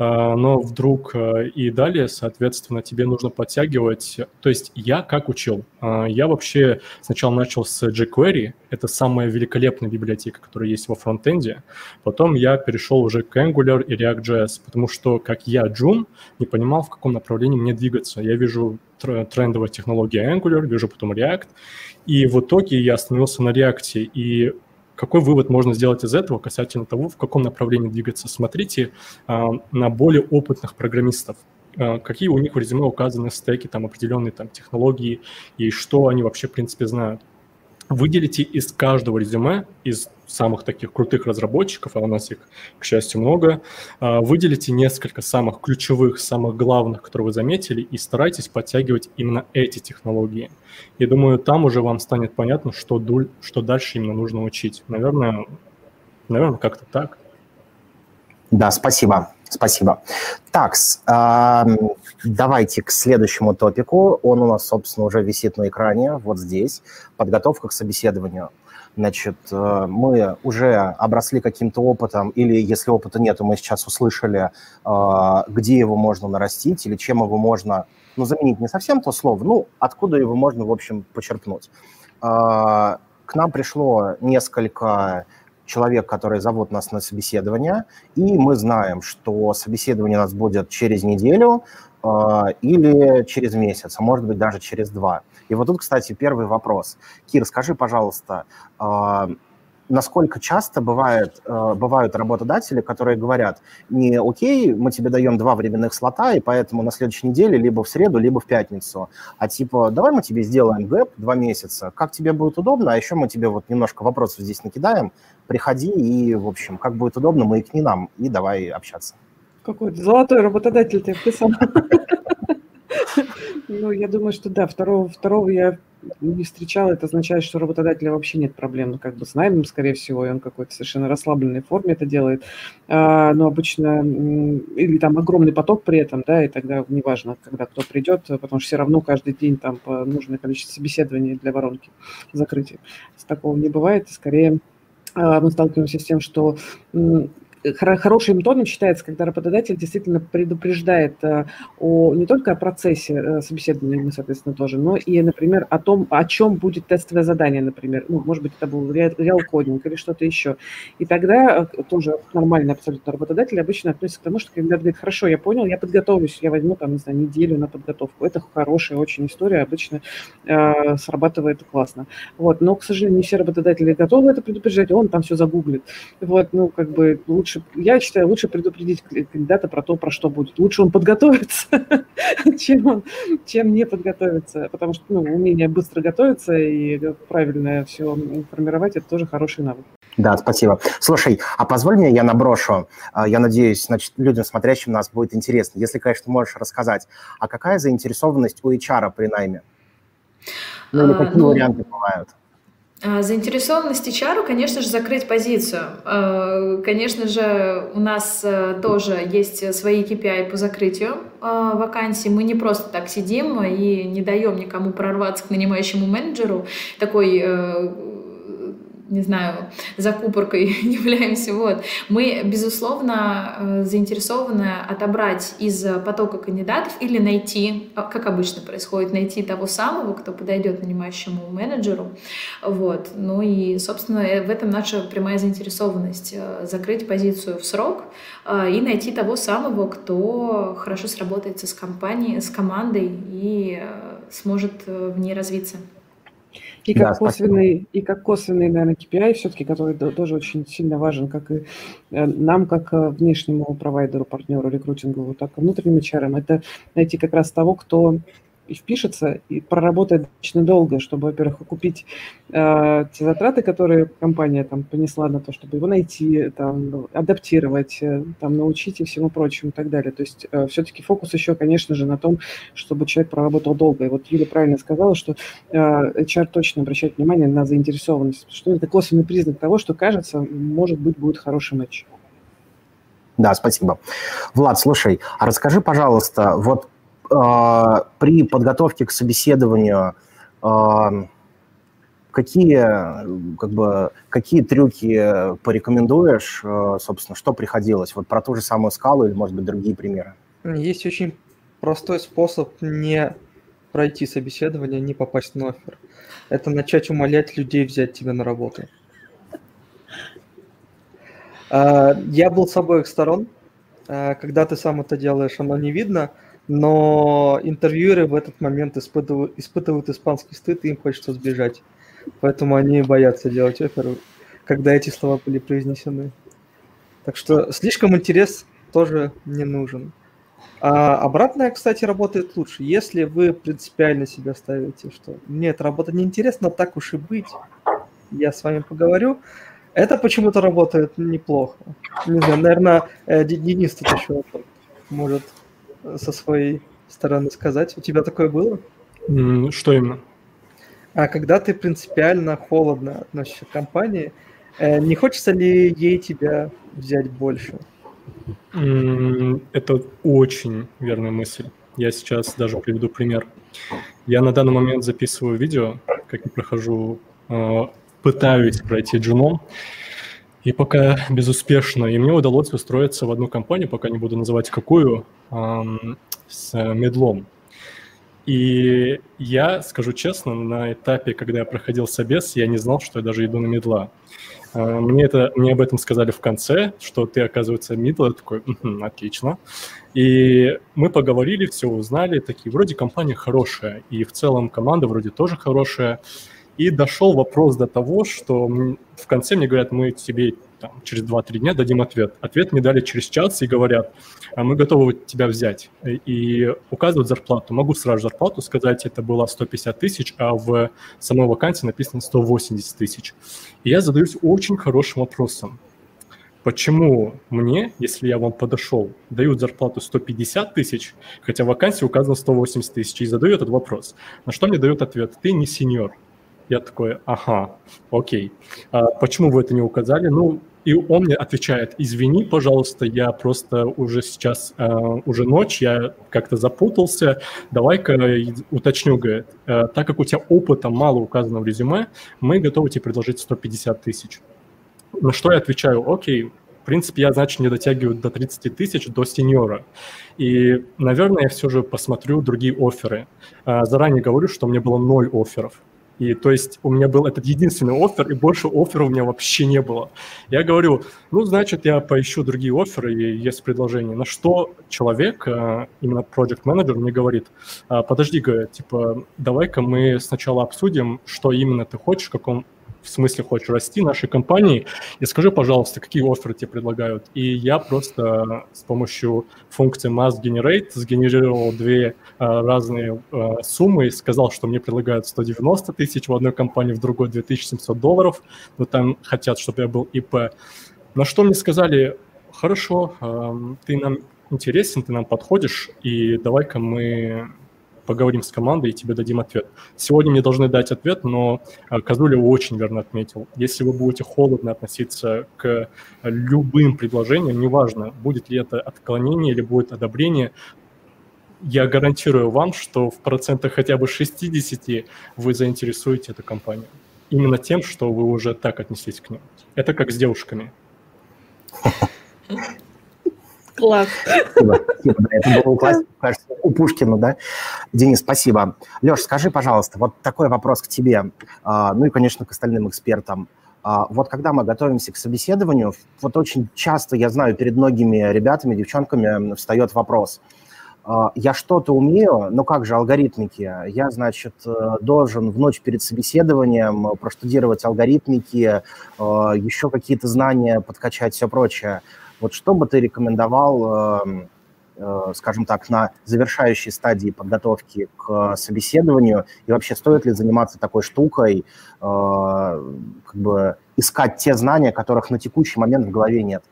А, но вдруг а, и далее, соответственно, тебе нужно подтягивать. То есть я как учил? А, я вообще сначала начал с jQuery, это самая великолепная библиотека, которая есть во фронтенде. Потом я перешел уже к Angular и React.js, потому что, как я, Джун, не понимал, в каком направлении мне двигаться. Я вижу трендовая технология Angular, вижу потом React, и в итоге я остановился на React, и какой вывод можно сделать из этого касательно того, в каком направлении двигаться? Смотрите а, на более опытных программистов. А, какие у них в резюме указаны стеки, там определенные там технологии и что они вообще, в принципе, знают. Выделите из каждого резюме, из самых таких крутых разработчиков, а у нас их, к счастью, много, а, выделите несколько самых ключевых, самых главных, которые вы заметили, и старайтесь подтягивать именно эти технологии. И думаю, там уже вам станет понятно, что, что дальше именно нужно учить. Наверное, наверное как-то так. Да, спасибо. Спасибо. Так, э, давайте к следующему топику. Он у нас, собственно, уже висит на экране, вот здесь. Подготовка к собеседованию. Значит, э, мы уже обросли каким-то опытом, или если опыта нет, мы сейчас услышали, э, где его можно нарастить или чем его можно, ну, заменить не совсем то слово, ну, откуда его можно, в общем, почерпнуть. К нам пришло несколько человек, которые зовут нас на собеседование, и мы знаем, что собеседование у нас будет через неделю э, или через месяц, а может быть даже через два. И вот тут, кстати, первый вопрос. Кир, скажи, пожалуйста, э, насколько часто бывает, э, бывают работодатели, которые говорят, не окей, мы тебе даем два временных слота, и поэтому на следующей неделе либо в среду, либо в пятницу, а типа давай мы тебе сделаем гэп два месяца, как тебе будет удобно, а еще мы тебе вот немножко вопросов здесь накидаем, приходи и, в общем, как будет удобно, маякни нам и давай общаться. Какой-то золотой работодатель ты вписал. Ну, я думаю, что да, второго, второго я не встречала, это означает, что работодателя вообще нет проблем, ну, как бы с наймом, скорее всего, и он какой-то совершенно расслабленной форме это делает, а, но обычно, или там огромный поток при этом, да, и тогда неважно, когда кто придет, потому что все равно каждый день там нужное количество собеседований для воронки закрытия. Такого не бывает, скорее а, мы сталкиваемся с тем, что хорошим тоном считается, когда работодатель действительно предупреждает э, о, не только о процессе э, собеседования, мы, соответственно, тоже, но и, например, о том, о чем будет тестовое задание, например. Ну, может быть, это был реал кодинг или что-то еще. И тогда э, тоже нормальный абсолютно работодатель обычно относится к тому, что когда говорит, хорошо, я понял, я подготовлюсь, я возьму там, не знаю, неделю на подготовку. Это хорошая очень история, обычно э, срабатывает классно. Вот, но, к сожалению, не все работодатели готовы это предупреждать, он там все загуглит. Вот, ну, как бы лучше лучше, я считаю, лучше предупредить кандидата про то, про что будет. Лучше он подготовится, чем, он, чем не подготовиться, потому что ну, умение быстро готовиться и правильно все формировать – это тоже хороший навык. Да, спасибо. Слушай, а позволь мне, я наброшу, а, я надеюсь, значит, людям, смотрящим нас, будет интересно. Если, конечно, можешь рассказать, а какая заинтересованность у HR при найме? Ну, или а, какие ну, варианты бывают? А, заинтересованность HR, конечно же, закрыть позицию. А, конечно же, у нас э, тоже есть свои KPI по закрытию а, вакансий. Мы не просто так сидим и не даем никому прорваться к нанимающему менеджеру. Такой э, не знаю, закупоркой являемся. Вот. Мы, безусловно, э, заинтересованы отобрать из потока кандидатов или найти, а, как обычно происходит, найти того самого, кто подойдет нанимающему менеджеру. Вот. Ну и, собственно, э, в этом наша прямая заинтересованность э, — закрыть позицию в срок и найти того самого, кто хорошо сработается с компанией, с командой и сможет в ней развиться. И как, да, косвенный, и как косвенный, наверное, KPI все-таки, который тоже очень сильно важен, как и э, нам, как э, внешнему провайдеру, партнеру, рекрутингову, так и внутренним HR, это найти как раз того, кто и впишется, и проработает достаточно долго, чтобы, во-первых, окупить э, те затраты, которые компания там понесла на то, чтобы его найти, там, адаптировать, э, там, научить и всему прочему и так далее. То есть э, все-таки фокус еще, конечно же, на том, чтобы человек проработал долго. И вот Юля правильно сказала, что э, HR точно обращает внимание на заинтересованность, что это косвенный признак того, что, кажется, может быть, будет хороший матч. Да, спасибо. Влад, слушай, а расскажи, пожалуйста, вот при подготовке к собеседованию а, какие, как бы, какие трюки порекомендуешь, а, собственно, что приходилось? Вот про ту же самую скалу или, может быть, другие примеры? Есть очень простой способ не пройти собеседование, не попасть на офер. Это начать умолять людей взять тебя на работу. Я был с обоих сторон. Когда ты сам это делаешь, оно не видно – но интервьюеры в этот момент испытывают, испытывают испанский стыд, и им хочется сбежать. Поэтому они боятся делать офер, когда эти слова были произнесены. Так что слишком интерес тоже не нужен. А обратная, кстати, работает лучше. Если вы принципиально себя ставите, что мне эта работа не интересна, так уж и быть, я с вами поговорю, это почему-то работает неплохо. Не знаю, наверное, э, Денис тут еще может со своей стороны сказать? У тебя такое было? Что именно? А когда ты принципиально холодно относишься к компании, э, не хочется ли ей тебя взять больше? Это очень верная мысль. Я сейчас даже приведу пример. Я на данный момент записываю видео, как я прохожу э, пытаюсь пройти джуном, и пока безуспешно. И мне удалось устроиться в одну компанию, пока не буду называть какую, с мидлом. И я, скажу честно, на этапе, когда я проходил собес, я не знал, что я даже иду на мидла. А, мне, это, мне об этом сказали в конце, что ты, оказывается, мидл. Я такой, угу, отлично. И мы поговорили, все узнали, такие, вроде компания хорошая, и в целом команда вроде тоже хорошая. И дошел вопрос до того, что в конце мне говорят, мы тебе там, через 2-3 дня дадим ответ. Ответ мне дали через час и говорят, «А мы готовы тебя взять. И указывают зарплату. Могу сразу зарплату сказать, это было 150 тысяч, а в самой вакансии написано 180 тысяч. И я задаюсь очень хорошим вопросом. Почему мне, если я вам подошел, дают зарплату 150 тысяч, хотя в вакансии указано 180 тысяч, и задаю этот вопрос. На что мне дают ответ? Ты не сеньор. Я такой, ага, окей. А почему вы это не указали? Ну, и он мне отвечает, извини, пожалуйста, я просто уже сейчас, э, уже ночь, я как-то запутался, давай-ка уточню, говорит, э, так как у тебя опыта мало указано в резюме, мы готовы тебе предложить 150 тысяч. На что я отвечаю, окей, в принципе, я, значит, не дотягиваю до 30 тысяч, до сеньора. И, наверное, я все же посмотрю другие оферы. Э, заранее говорю, что у меня было ноль офферов. И то есть у меня был этот единственный офер, и больше офферов у меня вообще не было. Я говорю, ну, значит, я поищу другие оферы, и есть предложение. На что человек, э, именно project менеджер мне говорит, «А, подожди, говорит, типа, давай-ка мы сначала обсудим, что именно ты хочешь, в каком в смысле хочешь расти нашей компании, и скажи, пожалуйста, какие оферы тебе предлагают. И я просто с помощью функции mass generate сгенерировал две а, разные а, суммы и сказал, что мне предлагают 190 тысяч в одной компании, в другой 2700 долларов, но там хотят, чтобы я был ИП. На что мне сказали, хорошо, ты нам интересен, ты нам подходишь, и давай-ка мы поговорим с командой и тебе дадим ответ. Сегодня мне должны дать ответ, но а, Казуля очень верно отметил. Если вы будете холодно относиться к любым предложениям, неважно, будет ли это отклонение или будет одобрение, я гарантирую вам, что в процентах хотя бы 60 вы заинтересуете эту компанию. Именно тем, что вы уже так отнеслись к ним. Это как с девушками. Класс. Спасибо. спасибо. Да, это было классно, кажется, у Пушкина, да? Денис, спасибо. Леш, скажи, пожалуйста, вот такой вопрос к тебе, а, ну и, конечно, к остальным экспертам. А, вот когда мы готовимся к собеседованию, вот очень часто, я знаю, перед многими ребятами, девчонками встает вопрос – я что-то умею, но как же алгоритмики? Я, значит, э, должен в ночь перед собеседованием проштудировать алгоритмики, э, еще какие-то знания подкачать, все прочее. Вот что бы ты рекомендовал, эм, э, скажем так, на завершающей стадии подготовки к собеседованию? И вообще стоит ли заниматься такой штукой, э, как бы искать те знания, которых на текущий момент в голове нет?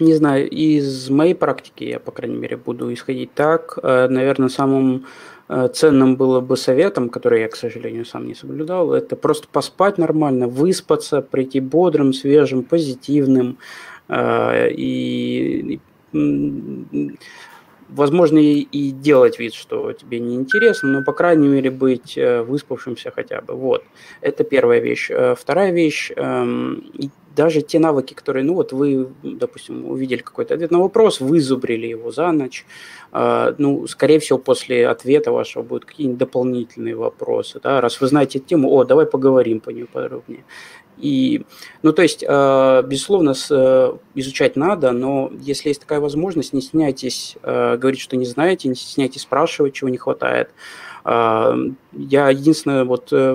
Не знаю, из моей практики я, по крайней мере, буду исходить так. Э, Наверное, самым Э, ценным было бы советом, который я, к сожалению, сам не соблюдал, это просто поспать нормально, выспаться, прийти бодрым, свежим, позитивным э, и возможно, и делать вид, что тебе не интересно, но, по крайней мере, быть выспавшимся хотя бы. Вот. Это первая вещь. Вторая вещь, эм, даже те навыки, которые, ну вот вы, допустим, увидели какой-то ответ на вопрос, вы зубрили его за ночь, э, ну, скорее всего, после ответа вашего будут какие-нибудь дополнительные вопросы, да, раз вы знаете тему, о, давай поговорим по ней подробнее. И, ну, то есть, э, безусловно, э, изучать надо, но если есть такая возможность, не стесняйтесь э, говорить, что не знаете, не стесняйтесь спрашивать, чего не хватает. Я единственное, вот э,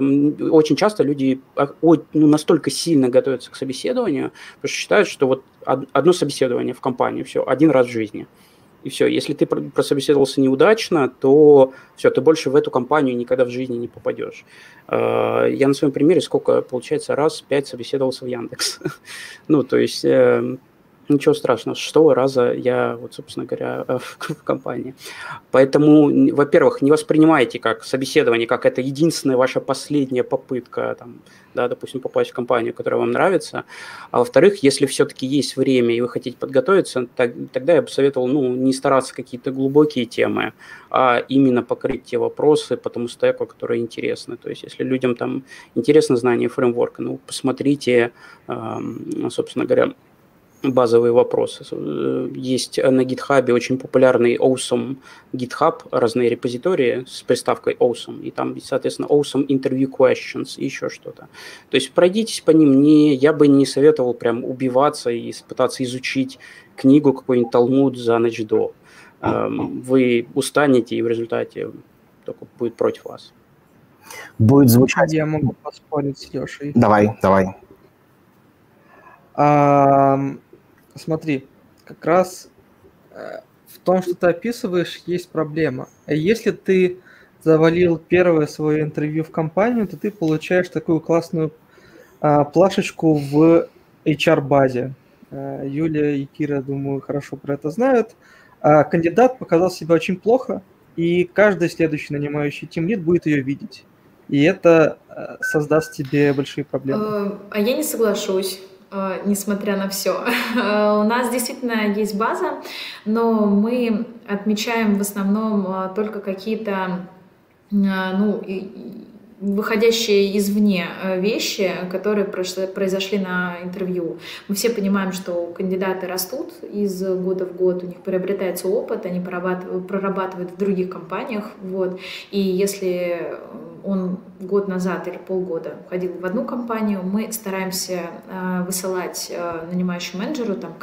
очень часто люди а, ну, настолько сильно готовятся к собеседованию, потому что считают, что вот одно собеседование в компании, все, один раз в жизни – и все. Если ты прособеседовался неудачно, то все, ты больше в эту компанию никогда в жизни не попадешь. А, я на своем примере сколько, получается, раз пять собеседовался в Яндекс. ну, то есть, э, Ничего страшного, с шестого раза я, вот, собственно говоря, в, в компании. Поэтому, во-первых, не воспринимайте как собеседование, как это единственная ваша последняя попытка, там, да, допустим, попасть в компанию, которая вам нравится. А во-вторых, если все-таки есть время и вы хотите подготовиться, так, тогда я бы советовал ну, не стараться какие-то глубокие темы, а именно покрыть те вопросы по тому стеку, которые интересны. То есть, если людям там интересно знание фреймворка, ну, посмотрите, э, собственно говоря, базовые вопросы. Э, есть на GitHub очень популярный Awesome GitHub, разные репозитории с приставкой Awesome, и там, соответственно, Awesome Interview Questions и еще что-то. То есть пройдитесь по ним, не, я бы не советовал прям убиваться и пытаться изучить книгу какой-нибудь Талмуд за ночь до. Эм, вы устанете, и в результате только будет против вас. Будет звучать... Я могу поспорить с Лешей. Давай, давай. Смотри, как раз э, в том, что ты описываешь, есть проблема. Если ты завалил первое свое интервью в компанию, то ты получаешь такую классную а, плашечку в HR-базе. А, Юлия и Кира, думаю, хорошо про это знают. А, кандидат показал себя очень плохо, и каждый следующий нанимающий тимлид будет ее видеть. И это создаст тебе большие проблемы. А я не соглашусь. Э, несмотря на все. У нас действительно есть база, но мы отмечаем в основном э, только какие-то э, ну, выходящие извне э, вещи, которые произошли на интервью. Мы все понимаем, что кандидаты растут из года в год, у них приобретается опыт, они прорабатывают в других компаниях. Вот. И если он год назад или полгода ходил в одну компанию, мы стараемся э, высылать э, нанимающему менеджеру, там,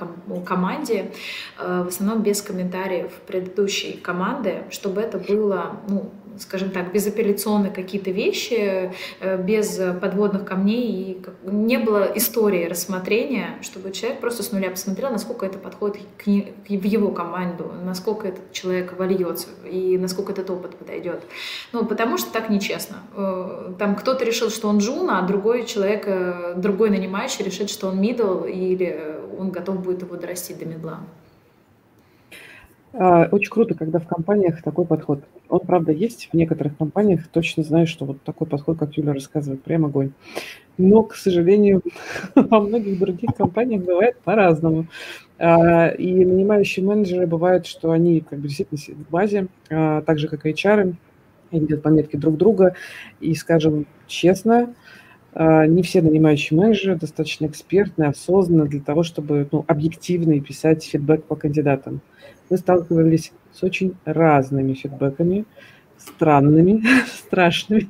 команде, в основном без комментариев предыдущей команды, чтобы это было ну, скажем так, безапелляционно какие-то вещи, э, без подводных камней, и не было истории рассмотрения, чтобы человек просто с нуля посмотрел, насколько это подходит к, в его команду, насколько этот человек вольется и насколько этот опыт подойдет. Ну, потому что так нечестно. Э, там кто-то решил, что он джун, а другой человек, э, другой нанимающий решит, что он мидл, или он готов будет его дорастить до медла. А, очень круто, когда в компаниях такой подход. Он, правда, есть в некоторых компаниях. Точно знаю, что вот такой подход, как Юля рассказывает, прям огонь. Но, к сожалению, во многих других компаниях бывает по-разному. А, и нанимающие менеджеры бывают, что они как бы действительно в базе, а, так же, как и HR, видят пометки друг друга. И, скажем честно, не все нанимающие менеджеры достаточно экспертны, осознанны для того, чтобы ну, объективно писать фидбэк по кандидатам мы сталкивались с очень разными фидбэками, странными, страшными,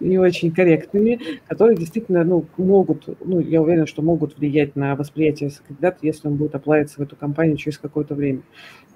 не очень корректными, которые действительно ну, могут, ну, я уверена, что могут влиять на восприятие кандидата, если он будет оплавиться в эту компанию через какое-то время.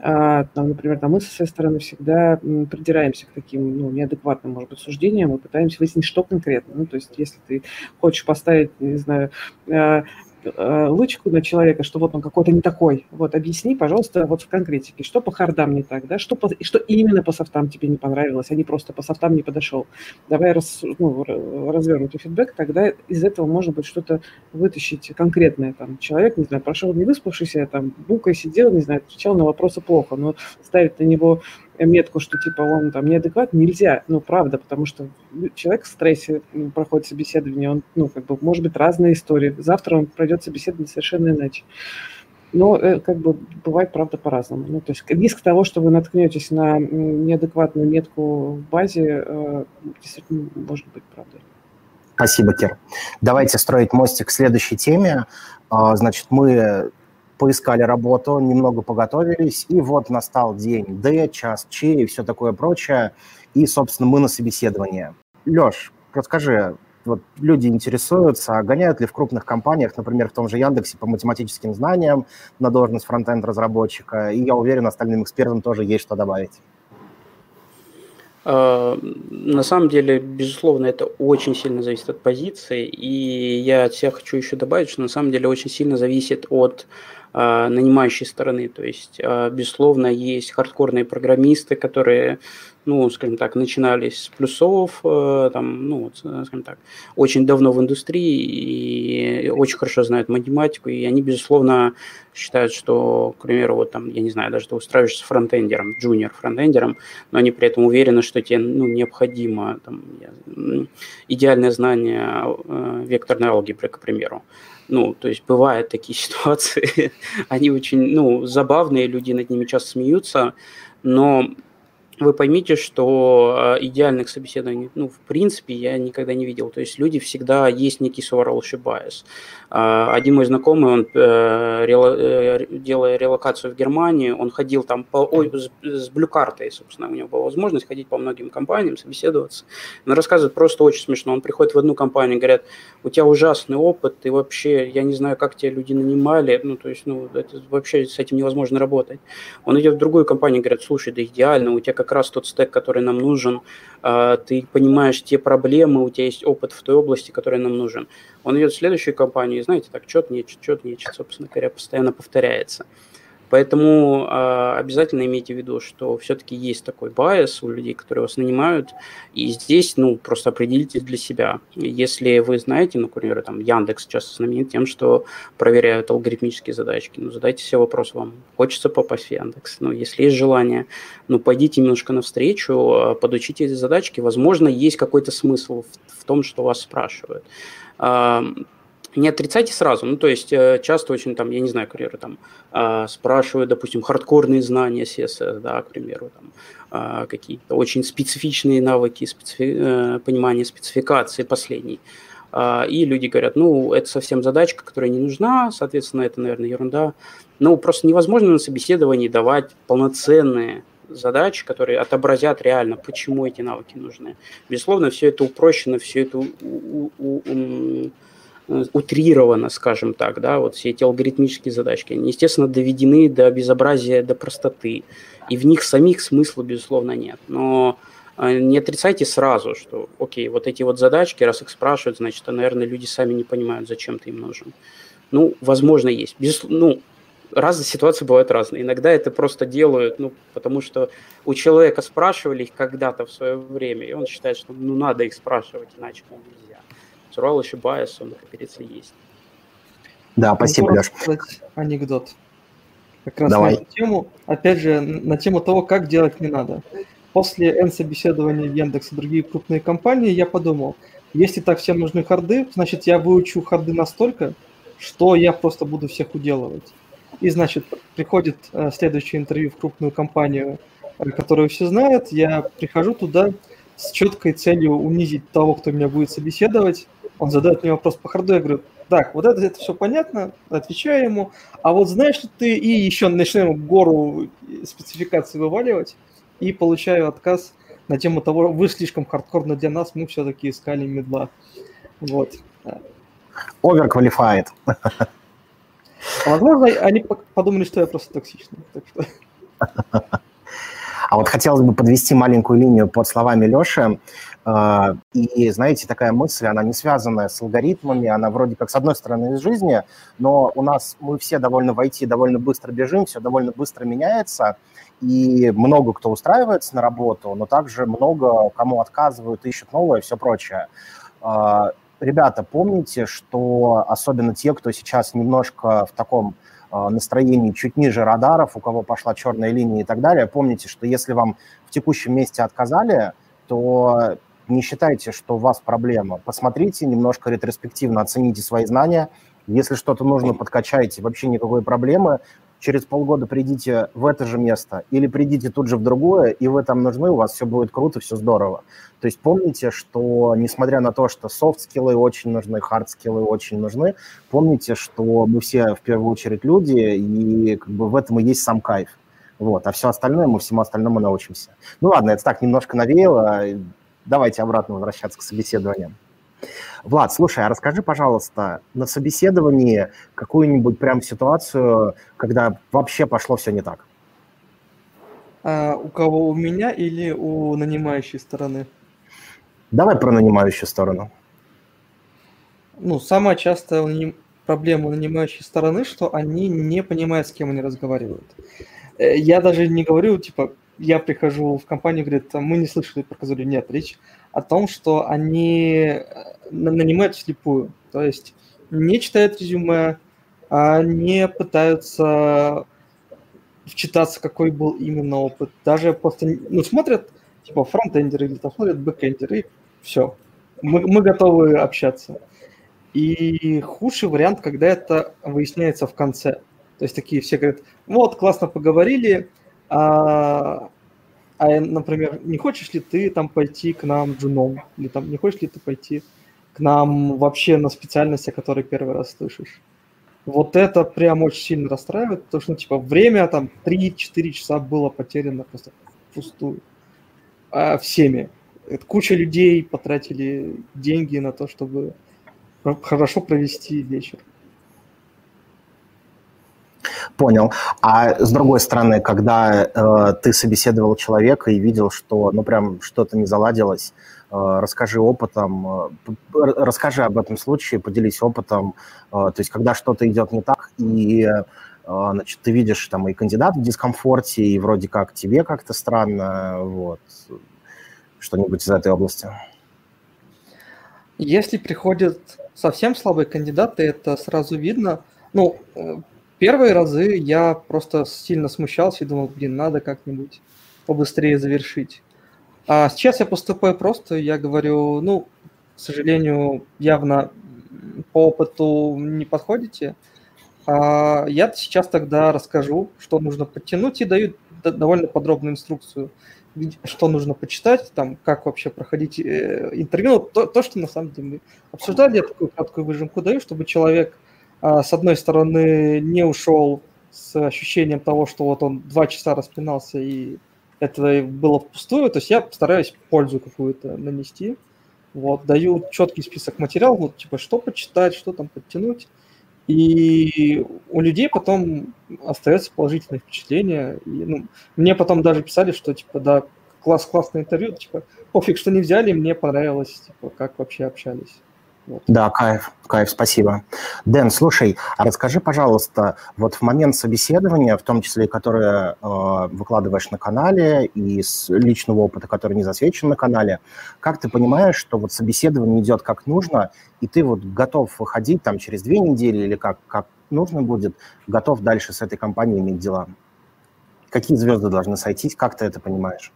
А, там, например, там мы со своей стороны всегда придираемся к таким ну, неадекватным, может быть, суждениям и пытаемся выяснить, что конкретно. Ну, то есть, если ты хочешь поставить, не знаю, а, лычку на человека, что вот он какой-то не такой. Вот объясни, пожалуйста, вот в конкретике, что по хардам не так, да, что, по, что именно по софтам тебе не понравилось, а не просто по софтам не подошел. Давай раз, ну, развернутый фидбэк, тогда из этого можно будет что-то вытащить конкретное. Там человек, не знаю, прошел не выспавшийся, там, букой сидел, не знаю, отвечал на вопросы плохо, но ставить на него метку, что типа он там неадекват, нельзя, ну, правда, потому что человек в стрессе проходит собеседование, он, ну, как бы, может быть, разные истории. Завтра он пройдет собеседование совершенно иначе. Но э, как бы бывает, правда, по-разному. Ну, то есть риск того, что вы наткнетесь на неадекватную метку в базе, э, действительно может быть правдой. Спасибо, Кир. Давайте строить мостик к следующей теме. А, значит, мы поискали работу, немного поготовились, и вот настал день Д, час Ч и все такое прочее, и, собственно, мы на собеседование. Леш, расскажи, вот люди интересуются, а гоняют ли в крупных компаниях, например, в том же Яндексе по математическим знаниям на должность фронтенд разработчика, и я уверен, остальным экспертам тоже есть что добавить. А, на самом деле, безусловно, это очень сильно зависит от позиции, и я от себя хочу еще добавить, что на самом деле очень сильно зависит от нанимающей стороны. То есть, а, безусловно, есть хардкорные программисты, которые ну, скажем так, начинались с плюсов, э, там, ну, скажем так, очень давно в индустрии и очень хорошо знают математику, и они, безусловно, считают, что, к примеру, вот там, я не знаю, даже ты устраиваешься фронтендером, джуниор фронтендером, но они при этом уверены, что тебе, ну, необходимо там, идеальное знание э, векторной алгебры, к примеру. Ну, то есть бывают такие ситуации, они очень, ну, забавные, люди над ними часто смеются, но вы поймите, что э, идеальных собеседований, ну, в принципе, я никогда не видел. То есть люди всегда есть некий survivorship bias. А, один мой знакомый, он, э, э, делая релокацию в Германию, он ходил там по, ой, с, блюкартой, собственно, у него была возможность ходить по многим компаниям, собеседоваться. Он рассказывает просто очень смешно. Он приходит в одну компанию, говорят, у тебя ужасный опыт, ты вообще, я не знаю, как тебя люди нанимали, ну, то есть, ну, это вообще с этим невозможно работать. Он идет в другую компанию, говорят, слушай, да идеально, у тебя как раз тот стек, который нам нужен, а, ты понимаешь те проблемы, у тебя есть опыт в той области, который нам нужен. Он идет в следующую компанию, и знаете, так, чет нечет, чет нечет, собственно говоря, постоянно повторяется. Поэтому э, обязательно имейте в виду, что все-таки есть такой байс у людей, которые вас нанимают, и здесь, ну, просто определитесь для себя. Если вы знаете, например, там, Яндекс часто знаменит тем, что проверяют алгоритмические задачки, ну, задайте себе вопрос вам, хочется попасть в Яндекс, ну, если есть желание, ну, пойдите немножко навстречу, а, подучите эти задачки, возможно, есть какой-то смысл в, в том, что вас спрашивают не отрицайте сразу. Ну, то есть э, часто очень там, я не знаю, карьеры там а, спрашивают, допустим, хардкорные знания CSS, да, к примеру, там, а, какие-то очень специфичные навыки, специфи... Э, понимания спецификации последней. А, и люди говорят, ну, это совсем задачка, которая не нужна, соответственно, это, наверное, ерунда. Ну, просто невозможно на собеседовании давать полноценные задачи, которые отобразят реально, почему эти навыки нужны. Безусловно, все это упрощено, все это у, у, у, утрировано, скажем так, да, вот все эти алгоритмические задачки, они, естественно, доведены до безобразия, до простоты, и в них самих смысла, безусловно, нет. Но э, не отрицайте сразу, что, окей, вот эти вот задачки, раз их спрашивают, значит, а, наверное, люди сами не понимают, зачем ты им нужен. Ну, возможно, есть. Без, ну, разные ситуации бывают разные. Иногда это просто делают, ну, потому что у человека спрашивали их когда-то в свое время, и он считает, что ну надо их спрашивать, иначе нельзя. Survival ещё bias, он, как говорится, есть. Да, спасибо, Леш. Анекдот. Как раз Давай. на эту тему, опять же, на тему того, как делать не надо. После N-собеседования в Яндекс и другие крупные компании я подумал, если так всем нужны харды, значит, я выучу харды настолько, что я просто буду всех уделывать. И, значит, приходит э, следующее интервью в крупную компанию, э, которую все знают, я прихожу туда с четкой целью унизить того, кто меня будет собеседовать, он задает мне вопрос по харду, я говорю, так, вот это, это все понятно, отвечаю ему, а вот знаешь ли ты, и еще начинаем гору спецификаций вываливать, и получаю отказ на тему того, вы слишком хардкорно для нас, мы все-таки искали медла. Вот. Overqualified. Возможно, они подумали, что я просто токсичный. Так что... А вот хотелось бы подвести маленькую линию под словами Леши. А, и, знаете, такая мысль, она не связанная с алгоритмами, она вроде как с одной стороны из жизни, но у нас мы все довольно в IT довольно быстро бежим, все довольно быстро меняется, и много кто устраивается на работу, но также много кому отказывают, ищут новое и все прочее. А, ребята, помните, что особенно те, кто сейчас немножко в таком а, настроении чуть ниже радаров, у кого пошла черная линия и так далее, помните, что если вам в текущем месте отказали, то не считайте, что у вас проблема. Посмотрите немножко ретроспективно, оцените свои знания. Если что-то нужно, подкачайте, вообще никакой проблемы через полгода придите в это же место или придите тут же в другое, и вы там нужны, у вас все будет круто, все здорово. То есть помните, что несмотря на то, что софт-скиллы очень нужны, хард-скиллы очень нужны, помните, что мы все в первую очередь люди, и как бы в этом и есть сам кайф. Вот, а все остальное, мы всему остальному научимся. Ну ладно, это так немножко навеяло. Давайте обратно возвращаться к собеседованиям. Влад, слушай, а расскажи, пожалуйста, на собеседовании какую-нибудь прям ситуацию, когда вообще пошло все не так? А, у кого, у меня или у нанимающей стороны? Давай про нанимающую сторону. Ну, самая частая проблема нанимающей стороны, что они не понимают, с кем они разговаривают. Э, я даже не говорю, типа, я прихожу в компанию, говорит, мы не слышали про козырю. Нет, речь о том, что они э, нанимают вслепую. То есть не читают резюме, а не пытаются вчитаться, какой был именно опыт. Даже просто, ну, смотрят, типа, фронтендеры или там смотрят бэкендеры, и все. Мы, мы готовы общаться. И худший вариант, когда это выясняется в конце. То есть такие все говорят, вот, классно поговорили, а, а, например, не хочешь ли ты там пойти к нам джуном? Или там не хочешь ли ты пойти к нам вообще на специальности, о которой первый раз слышишь? Вот это прям очень сильно расстраивает, потому что, ну, типа, время там 3-4 часа было потеряно просто пустую. А, всеми. Это куча людей потратили деньги на то, чтобы хорошо провести вечер. Понял. А с другой стороны, когда э, ты собеседовал человека и видел, что, ну, прям что-то не заладилось, э, расскажи опытом, э, расскажи об этом случае, поделись опытом. Э, то есть, когда что-то идет не так, и э, значит, ты видишь там и кандидат в дискомфорте, и вроде как тебе как-то странно, вот, что-нибудь из этой области. Если приходят совсем слабые кандидаты, это сразу видно. Ну, э, Первые разы я просто сильно смущался и думал, блин, надо как-нибудь побыстрее завершить. А сейчас я поступаю просто, я говорю, ну, к сожалению, явно по опыту не подходите. А я сейчас тогда расскажу, что нужно подтянуть, и даю довольно подробную инструкцию, что нужно почитать, там, как вообще проходить э, интервью. Ну, то, то, что на самом деле мы обсуждали, я такую краткую выжимку даю, чтобы человек с одной стороны, не ушел с ощущением того, что вот он два часа распинался, и это было впустую. То есть я стараюсь пользу какую-то нанести. Вот, даю четкий список материалов, вот, типа, что почитать, что там подтянуть. И у людей потом остается положительное впечатление. И, ну, мне потом даже писали, что, типа, да, класс, классное интервью, типа, пофиг, что не взяли, мне понравилось, типа, как вообще общались. Да, кайф, кайф, спасибо. Дэн, слушай, а расскажи, пожалуйста, вот в момент собеседования, в том числе, которое э, выкладываешь на канале, и с личного опыта, который не засвечен на канале, как ты понимаешь, что вот собеседование идет как нужно, и ты вот готов выходить там через две недели или как, как нужно будет, готов дальше с этой компанией иметь дела? Какие звезды должны сойтись, как ты это понимаешь?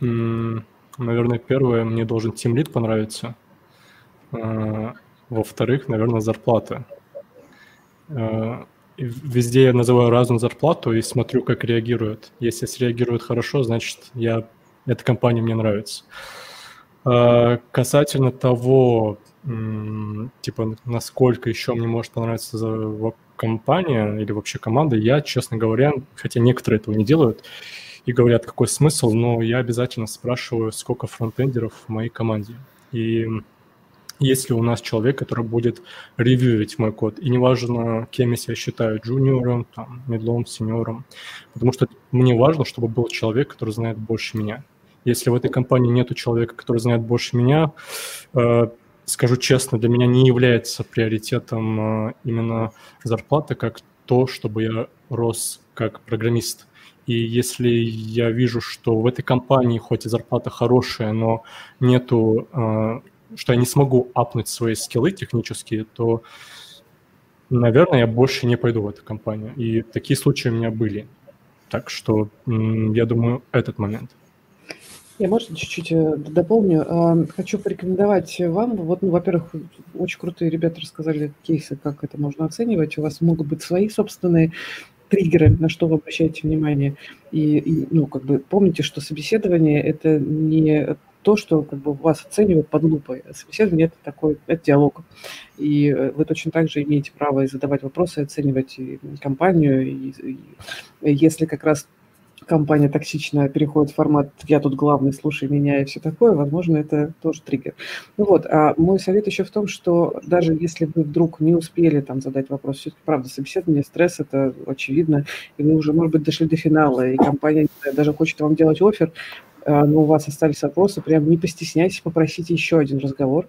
Mm, наверное, первое, мне должен тимлит понравиться – Э, во-вторых, наверное, зарплата. Э, везде я называю разную зарплату и смотрю, как реагируют. Если среагируют хорошо, значит, я, эта компания мне нравится. Э, касательно того, типа, насколько еще мне может понравиться компания или вообще команда, я, честно говоря, хотя некоторые этого не делают, и говорят, какой смысл, но я обязательно спрашиваю, сколько фронтендеров в моей команде. И если у нас человек, который будет ревьюить мой код. И неважно, кем я себя считаю, джуниором, там, медлом, сеньором. Потому что мне важно, чтобы был человек, который знает больше меня. Если в этой компании нету человека, который знает больше меня, э, скажу честно, для меня не является приоритетом э, именно зарплата, как то, чтобы я рос как программист. И если я вижу, что в этой компании хоть и зарплата хорошая, но нету э, что я не смогу апнуть свои скиллы технические, то, наверное, я больше не пойду в эту компанию. И такие случаи у меня были. Так что я думаю, этот момент. Я, можно, чуть-чуть э, дополню? А, хочу порекомендовать вам, вот, ну, во-первых, очень крутые ребята рассказали кейсы, как это можно оценивать. У вас могут быть свои собственные триггеры, на что вы обращаете внимание. И, и ну, как бы помните, что собеседование – это не то, что как бы вас оценивают под лупой. А собеседование – это такой это диалог. И э, вы точно так же имеете право и задавать вопросы, и оценивать и компанию. И, и если как раз компания токсичная переходит в формат «я тут главный, слушай меня» и все такое, возможно, это тоже триггер. Ну вот, а мой совет еще в том, что даже если вы вдруг не успели там задать вопрос, все-таки, правда, собеседование, стресс, это очевидно, и вы уже, может быть, дошли до финала, и компания даже хочет вам делать офер, но у вас остались вопросы, прям не постесняйтесь, попросите еще один разговор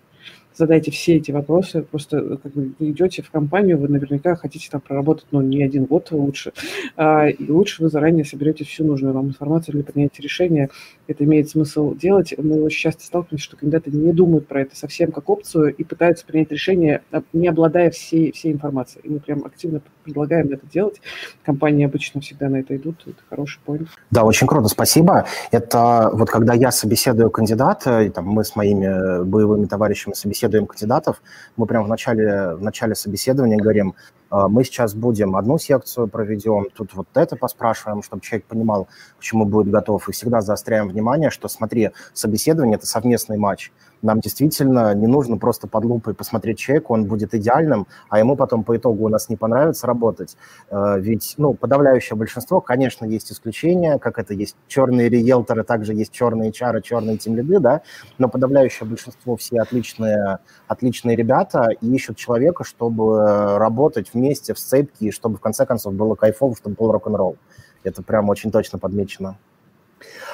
задайте все эти вопросы, просто как вы идете в компанию, вы наверняка хотите там проработать, ну, не один год лучше, а, и лучше вы заранее соберете всю нужную вам информацию для принятия решения. Это имеет смысл делать. Мы очень часто сталкиваемся, что кандидаты не думают про это совсем как опцию и пытаются принять решение, не обладая всей, всей информацией. И мы прям активно предлагаем это делать. Компании обычно всегда на это идут. Это хороший поинт. Да, очень круто, спасибо. Это вот когда я собеседую кандидата, и, там, мы с моими боевыми товарищами собеседуем кандидатов, мы прямо в начале, в начале собеседования говорим, «А, мы сейчас будем одну секцию проведем, тут вот это поспрашиваем, чтобы человек понимал, к чему будет готов. И всегда заостряем внимание, что, смотри, собеседование – это совместный матч. Нам действительно не нужно просто под лупой посмотреть человека, он будет идеальным, а ему потом по итогу у нас не понравится работать. Э, ведь, ну, подавляющее большинство, конечно, есть исключения, как это есть черные риэлторы, также есть черные чары, черные тимлиды, да, но подавляющее большинство все отличные, отличные ребята и ищут человека, чтобы работать вместе в сцепке, и чтобы в конце концов было кайфово, чтобы был рок-н-ролл. Это прям очень точно подмечено.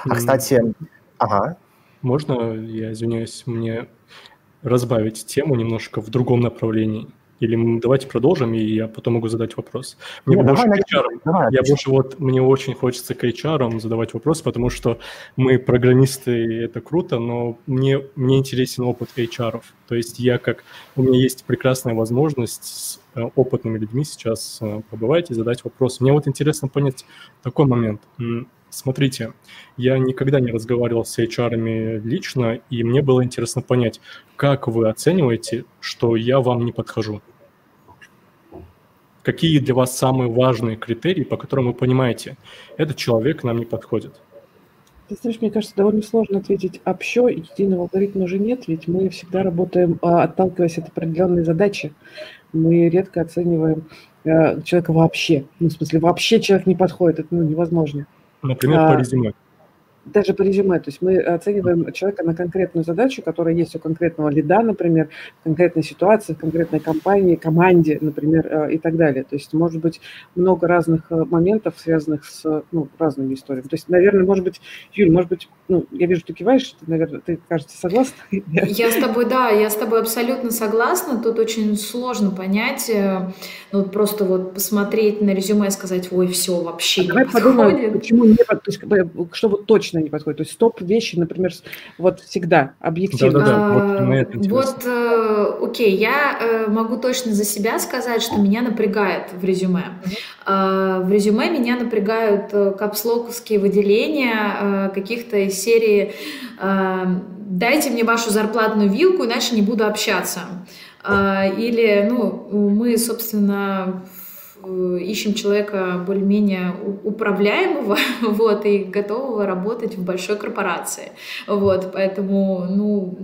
А, кстати, ага. Можно, я извиняюсь, мне разбавить тему немножко в другом направлении? Или давайте продолжим, и я потом могу задать вопрос. Мне Нет, больше давай, к HR. Давай, я больше вот, мне очень хочется к HR задавать вопрос, потому что мы программисты, это круто, но мне, мне интересен опыт HR. То есть я как... У меня есть прекрасная возможность с э, опытными людьми сейчас э, побывать и задать вопрос. Мне вот интересно понять такой момент. Смотрите, я никогда не разговаривал с HR лично, и мне было интересно понять, как вы оцениваете, что я вам не подхожу? Какие для вас самые важные критерии, по которым вы понимаете, этот человек нам не подходит? Ты знаешь, мне кажется, довольно сложно ответить общо, единого алгоритма уже нет, ведь мы всегда работаем, а, отталкиваясь от определенной задачи. Мы редко оцениваем э, человека вообще. Ну, в смысле, вообще человек не подходит, это ну, невозможно. Например, а, по резюме даже по резюме, то есть мы оцениваем человека на конкретную задачу, которая есть у конкретного лида, например, в конкретной ситуации, в конкретной компании, команде, например, э, и так далее. То есть может быть много разных э, моментов, связанных с ну, разными историями. То есть, наверное, может быть, Юль, может быть, ну, я вижу, ты киваешь, ты, наверное, ты, кажется, согласна? Я с тобой, да, я с тобой абсолютно согласна. Тут очень сложно понять, э, ну, просто вот посмотреть на резюме и сказать, ой, все, вообще а не давай подходит. Подумаем, почему не подходит, что вот точно точно не подходит. То есть топ вещи, например, вот всегда объективно. Да, да, да. Вот, вот э, окей, я э, могу точно за себя сказать, что меня напрягает в резюме. Э, в резюме меня напрягают капслоковские выделения каких-то из серии «дайте мне вашу зарплатную вилку, иначе не буду общаться». Или, ну, мы, собственно, Э, ищем человека более-менее управляемого, вот, и готового работать в большой корпорации, вот, поэтому, ну,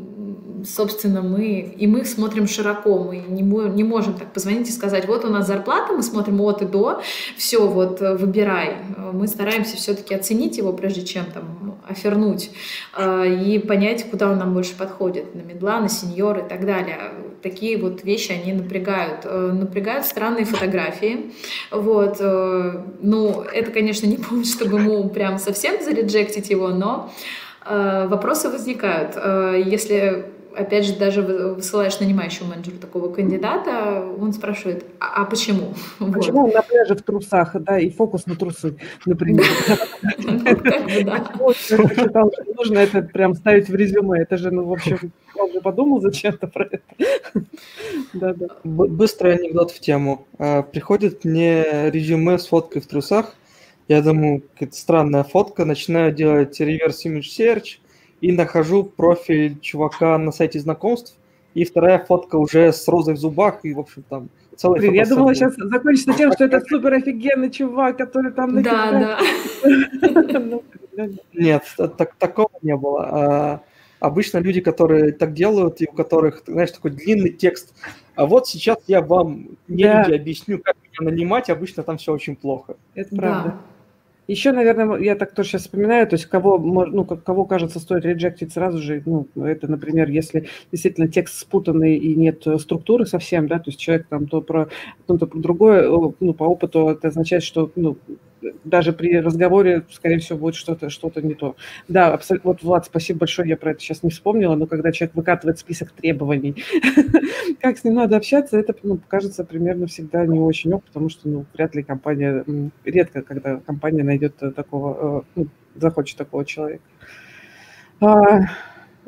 собственно, мы, и мы смотрим широко, мы не, не можем так позвонить и сказать, вот у нас зарплата, мы смотрим от и до, все, вот, выбирай. Мы стараемся все-таки оценить его, прежде чем там офернуть, э, и понять, куда он нам больше подходит, на медла, на сеньор и так далее такие вот вещи, они напрягают. Э, напрягают странные фотографии. Вот. Э, ну, это, конечно, не повод, чтобы ему прям совсем зареджектить его, но э, вопросы возникают. Если опять же, даже высылаешь нанимающему менеджеру такого кандидата, он спрашивает, а, а почему? Почему вот. он на пляже в трусах, да, и фокус на трусы, например. Нужно это прям ставить в резюме. Это же, ну, в общем, он же подумал зачем-то про это. Да, да. Быстрый анекдот в тему. А, приходит мне резюме с фоткой в трусах. Я думаю, какая-то странная фотка. Начинаю делать реверс image search – и нахожу профиль чувака на сайте знакомств, и вторая фотка уже с розой в зубах, и, в общем, там целый Блин, Я думала, сейчас закончится тем, что это супер офигенный чувак, который там... Да, да. Нет, так, такого не было. А, обычно люди, которые так делают, и у которых, знаешь, такой длинный текст, а вот сейчас я вам, не люди, объясню, как меня нанимать, обычно там все очень плохо. Это правда. Да. Еще, наверное, я так тоже сейчас вспоминаю, то есть кого, ну, кого кажется, стоит реджектить сразу же, ну, это, например, если действительно текст спутанный и нет структуры совсем, да, то есть человек там то про, ну, то про другое, ну, по опыту это означает, что, ну, даже при разговоре, скорее всего, будет что-то что не то. Да, абсолютно. Вот, Влад, спасибо большое, я про это сейчас не вспомнила, но когда человек выкатывает список требований, как с ним надо общаться, это, ну, кажется, примерно всегда не очень ок, потому что, ну, вряд ли компания, редко, когда компания найдет такого, э, ну, захочет такого человека.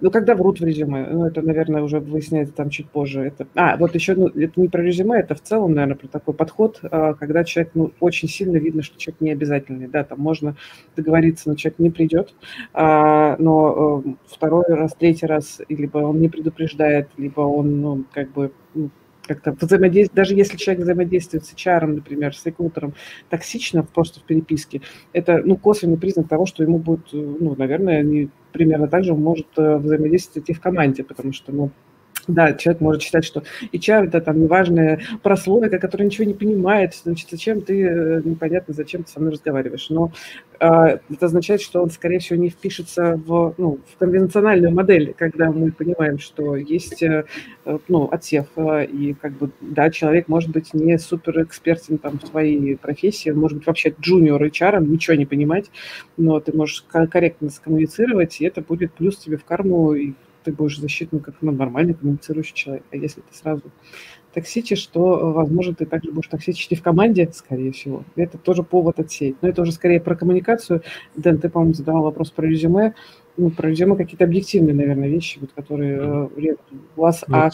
Ну, когда врут в резюме, ну, это, наверное, уже выясняется там чуть позже. Это... А, вот еще, ну, это не про резюме, это в целом, наверное, про такой подход, а, когда человек, ну, очень сильно видно, что человек не обязательный, да, там можно договориться, но человек не придет, а, но э, второй раз, третий раз, либо он не предупреждает, либо он, ну, как бы, ну, как-то взаимодействовать, даже если человек взаимодействует с HR, например, с рекрутером токсично просто в переписке, это, ну, косвенный признак того, что ему будет, ну, наверное, не, примерно так же может э, взаимодействовать и в команде, потому что, ну, да, человек может считать, что HR это там неважная прослойка, которая ничего не понимает, значит, зачем ты, э, непонятно, зачем ты со мной разговариваешь. Но э, это означает, что он, скорее всего, не впишется в, ну, в конвенциональную модель, когда мы понимаем, что есть э, ну, отсев, э, и как бы, да, человек может быть не супер экспертен там в своей профессии, может быть вообще джуниор HR, ничего не понимать, но ты можешь корректно скоммуницировать, и это будет плюс тебе в карму и ты будешь защитным как ну, нормальный коммуницирующий человек. А если ты сразу токсичишь, то, возможно, ты также будешь токсичить и в команде, скорее всего. Это тоже повод отсеять. Но это уже скорее про коммуникацию. Дэн, ты, по-моему, задавал вопрос про резюме. Ну, про резюме какие-то объективные, наверное, вещи, вот, которые э, у вас... Ну, а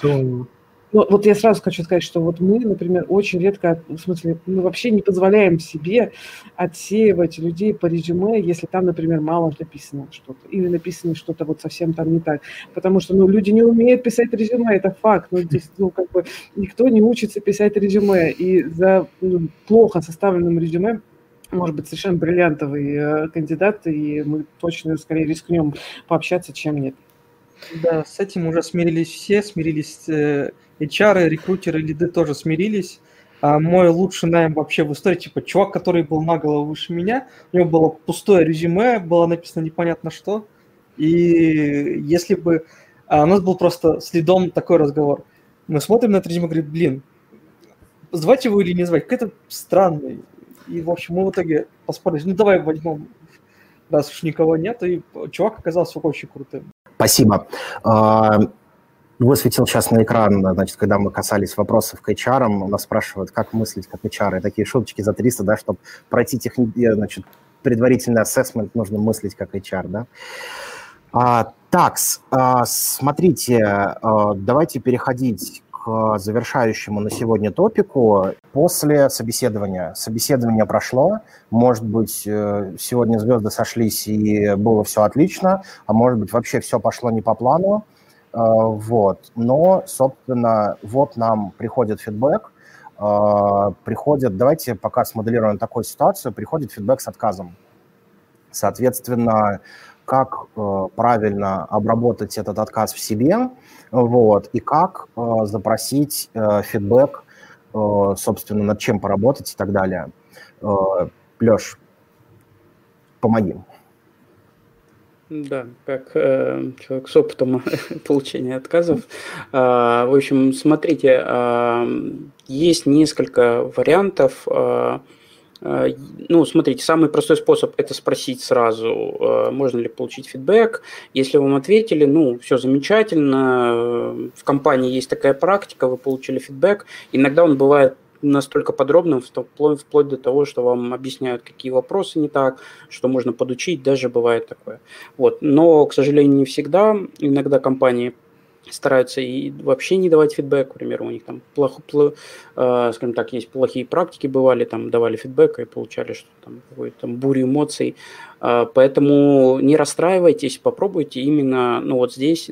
ну, вот я сразу хочу сказать, что вот мы, например, очень редко, в смысле, мы вообще не позволяем себе отсеивать людей по резюме, если там, например, мало написано что-то, или написано что-то вот совсем там не так. Потому что, ну, люди не умеют писать резюме, это факт. Ну, здесь, ну, как бы, никто не учится писать резюме, и за ну, плохо составленным резюме может быть совершенно бриллиантовый э, кандидат, и мы точно скорее рискнем пообщаться, чем нет. Да, с этим уже смирились все, смирились э, HR, рекрутеры, лиды тоже смирились. А мой лучший найм вообще в истории, типа, чувак, который был на голову выше меня, у него было пустое резюме, было написано непонятно что. И если бы... А у нас был просто следом такой разговор. Мы смотрим на это резюме и говорим, блин, звать его или не звать? Какой-то странный. И, в общем, мы в итоге поспорили, ну давай возьмем, раз уж никого нет, и чувак оказался очень крутым. Спасибо. Высветил сейчас на экран, значит, когда мы касались вопросов к HR, нас спрашивают, как мыслить как HR, и такие шуточки за 300, да, чтобы пройти техни... Э, значит, предварительный ассессмент, нужно мыслить как HR, да. А, так, а, смотрите, а, давайте переходить к завершающему на сегодня топику. После собеседования. Собеседование прошло. Может быть, э, сегодня звезды сошлись и было все отлично, а может быть, вообще все пошло не по плану. А, вот. Но, собственно, вот нам приходит фидбэк, а, приходит, давайте пока смоделируем такую ситуацию, приходит фидбэк с отказом. Соответственно, как э, правильно обработать этот отказ в себе, вот, и как э, запросить э, фидбэк, собственно, над чем поработать и так далее. Леш, помоги. Да, как э, человек с опытом получения отказов. Э, в общем, смотрите, э, есть несколько вариантов. Э, ну, смотрите, самый простой способ – это спросить сразу, можно ли получить фидбэк. Если вам ответили, ну, все замечательно, в компании есть такая практика, вы получили фидбэк. Иногда он бывает настолько подробным, вплоть, вплоть до того, что вам объясняют, какие вопросы не так, что можно подучить, даже бывает такое. Вот. Но, к сожалению, не всегда. Иногда компании стараются и вообще не давать фидбэк, к примеру, у них там плохо, плохо э, скажем так, есть плохие практики бывали, там давали фидбэк и получали что там какую-то бурю эмоций, э, поэтому не расстраивайтесь, попробуйте именно, ну вот здесь,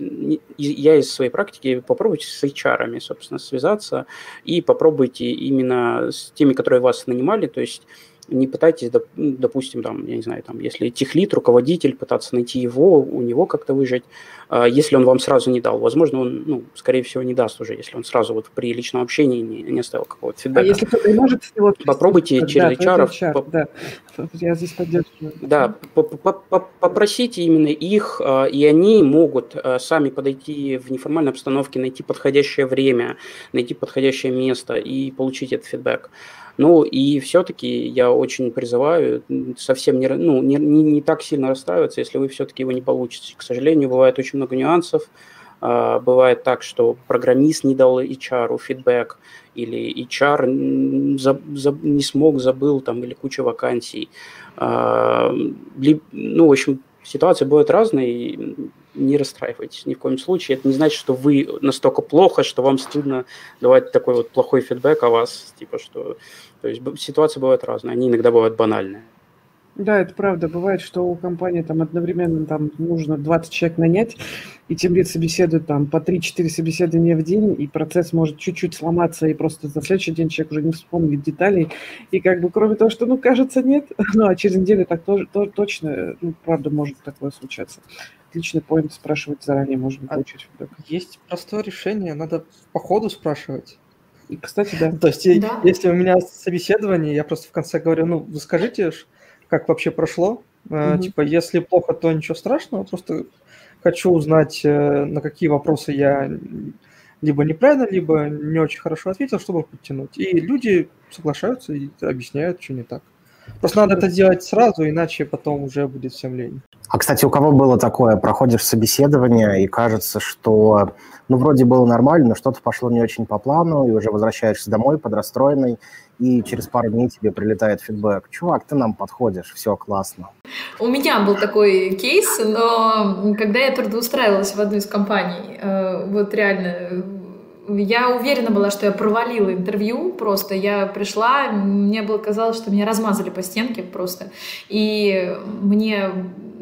я из своей практики, попробуйте с HR, собственно, связаться и попробуйте именно с теми, которые вас нанимали, то есть не пытайтесь, допустим, там, я не знаю, там, если техлит, руководитель, пытаться найти его, у него как-то выжить. А если он вам сразу не дал, возможно, он, ну, скорее всего, не даст уже, если он сразу вот при личном общении не, не оставил какого-то фидбэка. А если кто-то может его... Попробуйте да, через HR. HR да. Я здесь поддерживаю. Да, попросите именно их, а, и они могут а, сами подойти в неформальной обстановке, найти подходящее время, найти подходящее место и получить этот фидбэк. Ну и все-таки я очень призываю совсем не, ну, не, не, не так сильно расстраиваться, если вы все-таки его не получите. К сожалению, бывает очень много нюансов. А, бывает так, что программист не дал HR фидбэк, или HR не смог, забыл, там, или куча вакансий. А, ну, в общем, ситуации бывают разные, не расстраивайтесь ни в коем случае. Это не значит, что вы настолько плохо, что вам стыдно давать такой вот плохой фидбэк о вас, типа что... То есть ситуации бывают разные, они иногда бывают банальные. Да, это правда. Бывает, что у компании там одновременно там нужно 20 человек нанять, и тем лет собеседуют там по 3-4 собеседования в день, и процесс может чуть-чуть сломаться, и просто за следующий день человек уже не вспомнит деталей. И как бы кроме того, что, ну, кажется, нет, ну, а через неделю так тоже, то, точно, ну, правда, может такое случаться. Отличный поинт спрашивать заранее, можно а получить. Есть простое решение, надо по ходу спрашивать. И, кстати, да. То есть, да. если у меня собеседование, я просто в конце говорю, ну, вы скажите, как вообще прошло. Mm-hmm. Типа, если плохо, то ничего страшного, просто хочу узнать, э, на какие вопросы я либо неправильно, либо не очень хорошо ответил, чтобы подтянуть. И люди соглашаются и объясняют, что не так. Просто надо это делать сразу, иначе потом уже будет всем лень. А, кстати, у кого было такое? Проходишь собеседование, и кажется, что, ну, вроде было нормально, но что-то пошло не очень по плану, и уже возвращаешься домой подрастроенный, и через пару дней тебе прилетает фидбэк. Чувак, ты нам подходишь, все классно. У меня был такой кейс, но когда я трудоустраивалась в одну из компаний, э, вот реально я уверена была, что я провалила интервью просто. Я пришла, мне было казалось, что меня размазали по стенке просто. И мне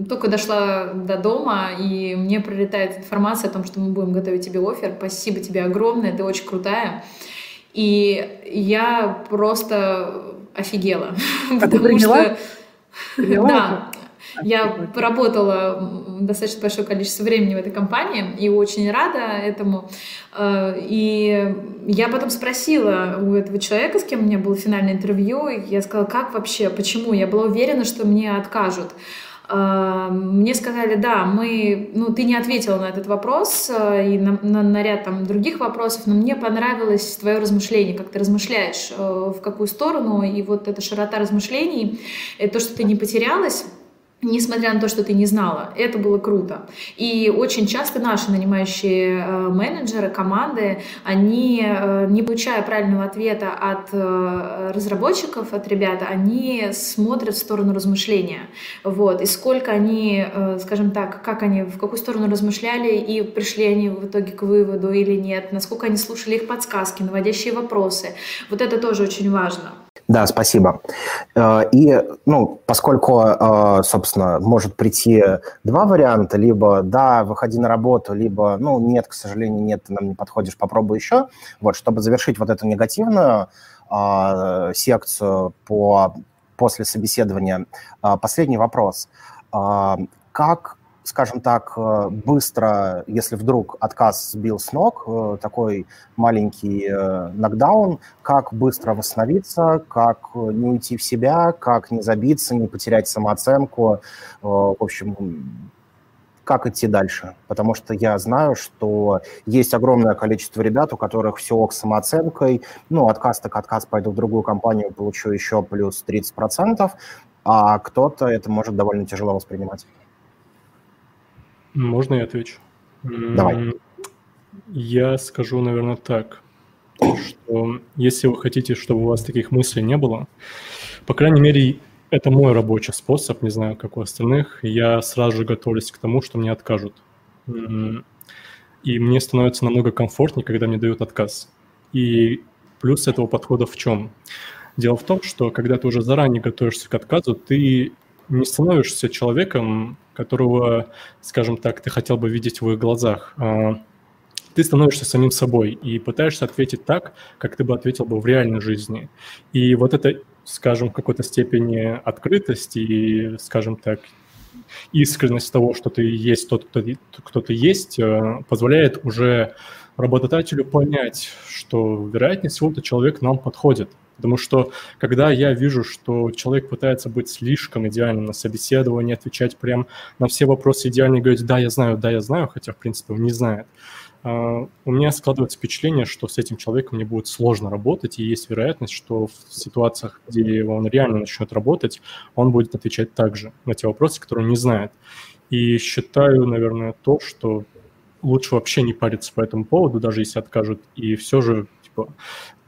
только дошла до дома, и мне прилетает информация о том, что мы будем готовить тебе офер. Спасибо тебе огромное, ты очень крутая. И я просто офигела. А потому приняла? что... Приняла да. Я поработала достаточно большое количество времени в этой компании и очень рада этому. Э, и я потом спросила у этого человека, с кем у меня было финальное интервью, и я сказала, как вообще, почему? Я была уверена, что мне откажут. Э, мне сказали, да, мы, ну, ты не ответила на этот вопрос э, и на, на, на ряд там других вопросов, но мне понравилось твое размышление, как ты размышляешь, в какую сторону, и вот эта широта размышлений, то, что ты не потерялась, несмотря на то, что ты не знала. Это было круто. И очень часто наши нанимающие э, менеджеры, команды, они, э, не получая правильного ответа от э, разработчиков, от ребят, они смотрят в сторону размышления. Вот. И сколько они, скажем так, как они, в какую сторону размышляли, и пришли они в итоге к выводу или нет, насколько они слушали их подсказки, наводящие вопросы. Вот это тоже очень важно. Да, спасибо. Э, и, ну, поскольку, э, собственно, может прийти два варианта, либо да, выходи на работу, либо, ну, нет, к сожалению, нет, ты нам не подходишь, попробуй еще. Вот, чтобы завершить вот эту негативную э, секцию по, после собеседования, последний вопрос. Как скажем так, э, быстро, если вдруг отказ сбил с ног, э, такой маленький э, нокдаун, как быстро восстановиться, как не уйти в себя, как не забиться, не потерять самооценку, в общем, как идти дальше. Потому что я знаю, что есть огромное количество ребят, у которых все ок с самооценкой, ну, отказ так отказ, пойду в другую компанию, получу еще плюс 30%, а кто-то это может довольно тяжело воспринимать. Можно я отвечу? Давай. Я скажу, наверное, так, что если вы хотите, чтобы у вас таких мыслей не было, по крайней мере, это мой рабочий способ, не знаю, как у остальных, я сразу же готовлюсь к тому, что мне откажут. И мне становится намного комфортнее, когда мне дают отказ. И плюс этого подхода в чем? Дело в том, что когда ты уже заранее готовишься к отказу, ты не становишься человеком, которого, скажем так, ты хотел бы видеть в их глазах. А, ты становишься самим собой и пытаешься ответить так, как ты бы ответил бы в реальной жизни. И вот это, скажем, в какой-то степени открытость и, скажем так, искренность того, что ты есть тот, кто, кто ты есть, э, позволяет уже работодателю понять, что, вероятнее всего, этот человек нам подходит – Потому что когда я вижу, что человек пытается быть слишком идеальным на собеседовании, отвечать прям на все вопросы идеально и говорить, да, я знаю, да, я знаю, хотя, в принципе, он не знает, а, у меня складывается впечатление, что с этим человеком мне будет сложно работать, и есть вероятность, что в ситуациях, где он реально начнет работать, он будет отвечать также на те вопросы, которые он не знает. И считаю, наверное, то, что лучше вообще не париться по этому поводу, даже если откажут, и все же типа,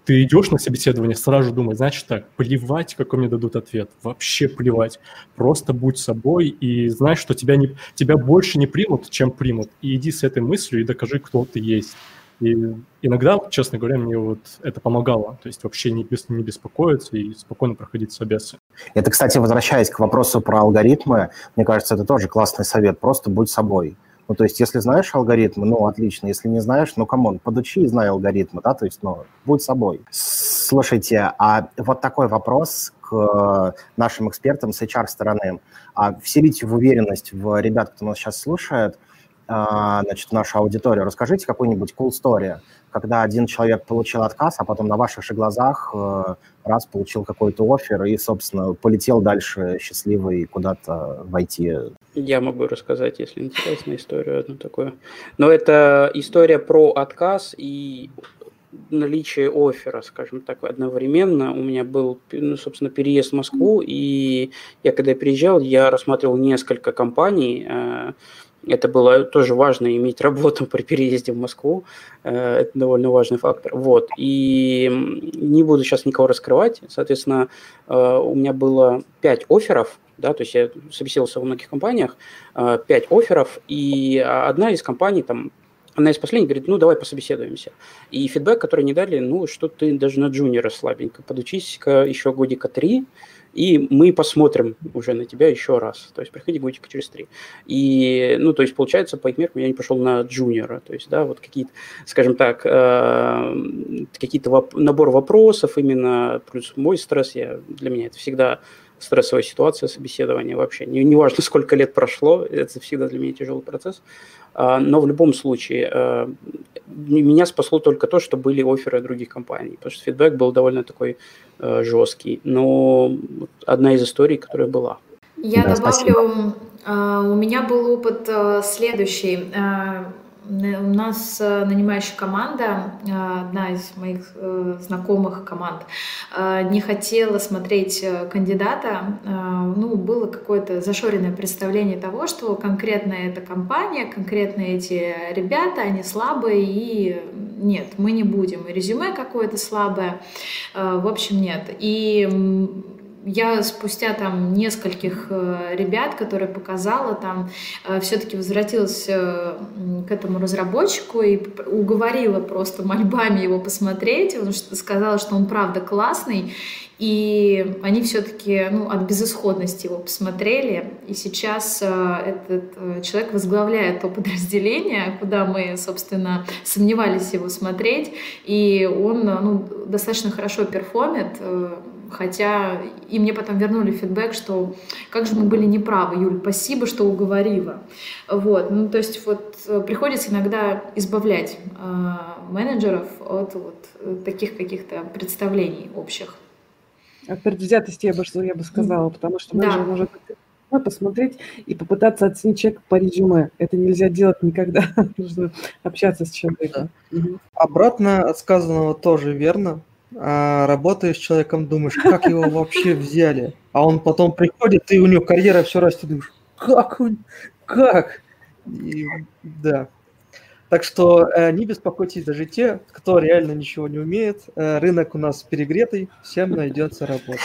ты идешь на собеседование, сразу думай, значит так, плевать, какой мне дадут ответ, вообще плевать. Просто будь собой и знай, что тебя, не, тебя больше не примут, чем примут. И иди с этой мыслью и докажи, кто ты есть. И иногда, честно говоря, мне вот это помогало. То есть вообще не, бес, не беспокоиться и спокойно проходить собесы. Это, кстати, возвращаясь к вопросу про алгоритмы, мне кажется, это тоже классный совет. Просто будь собой. Ну, то есть, если знаешь алгоритмы, ну, отлично. Если не знаешь, ну, come on, подучи и знай алгоритмы, да, то есть, ну, будь собой. Слушайте, а вот такой вопрос к нашим экспертам с HR-стороны. А вселите в уверенность в ребят, кто нас сейчас слушает, значит, нашу аудиторию. Расскажите какую-нибудь cool story, когда один человек получил отказ, а потом на ваших же глазах э, раз получил какой-то офер и, собственно, полетел дальше счастливый куда-то войти. Я могу рассказать, если интересная историю одну такую. Но это история про отказ и наличие оффера, скажем так, одновременно. У меня был, ну, собственно, переезд в Москву, и я когда приезжал, я рассматривал несколько компаний, э, это было тоже важно иметь работу при переезде в Москву. Э, это довольно важный фактор. Вот. И не буду сейчас никого раскрывать. Соответственно, э, у меня было 5 офферов, да, то есть я собеседовался во многих компаниях, 5 э, офферов, и одна из компаний там она из последних говорит, ну, давай пособеседуемся. И фидбэк, который не дали, ну, что ты даже на джуниора слабенько, подучись-ка еще годика три, и мы посмотрим уже на тебя еще раз. То есть приходи годика через три. И, ну, то есть, получается, по их меркам я не пошел на джуниора. То есть, да, вот какие-то, скажем так, э, какие-то воп- набор вопросов именно, плюс мой стресс, я, для меня это всегда стрессовая ситуация собеседования вообще. Не, не важно, сколько лет прошло, это всегда для меня тяжелый процесс. А, но в любом случае, э, меня спасло только то, что были оферы других компаний, потому что фидбэк был довольно такой э, жесткий. Но одна из историй, которая была. Я да, добавлю, спасибо. А, у меня был опыт э, следующий. У нас э, нанимающая команда, э, одна из моих э, знакомых команд, не хотела смотреть кандидата. Ну, было какое-то зашоренное представление того, что конкретно эта компания, конкретно эти ребята, они слабые, и нет, мы не будем. И резюме какое-то слабое. В общем, нет. И я спустя там нескольких э, ребят, которые показала, там э, все-таки возвратилась э, к этому разработчику и уговорила просто мольбами его посмотреть, потому что сказала, что он правда классный, и они все-таки ну, от безысходности его посмотрели. И сейчас этот человек возглавляет то подразделение, куда мы, собственно, сомневались его смотреть. И он ну, достаточно хорошо перформит Хотя и мне потом вернули фидбэк, что как же мы были неправы, Юль, спасибо, что уговорила. Вот, ну то есть вот э, приходится иногда избавлять э, менеджеров от вот э, таких каких-то представлений общих. От предвзятости я бы, что я бы сказала, потому что менеджер да. может посмотреть и попытаться оценить человека по резюме. Это нельзя делать никогда. Нужно общаться с человеком. Да. Угу. Обратно от сказанного тоже верно а, работаешь с человеком, думаешь, как его вообще взяли, а он потом приходит, и у него карьера все растет, думаешь, как он, как? И, да. Так что э, не беспокойтесь даже те, кто реально ничего не умеет. Э, рынок у нас перегретый, всем найдется работа.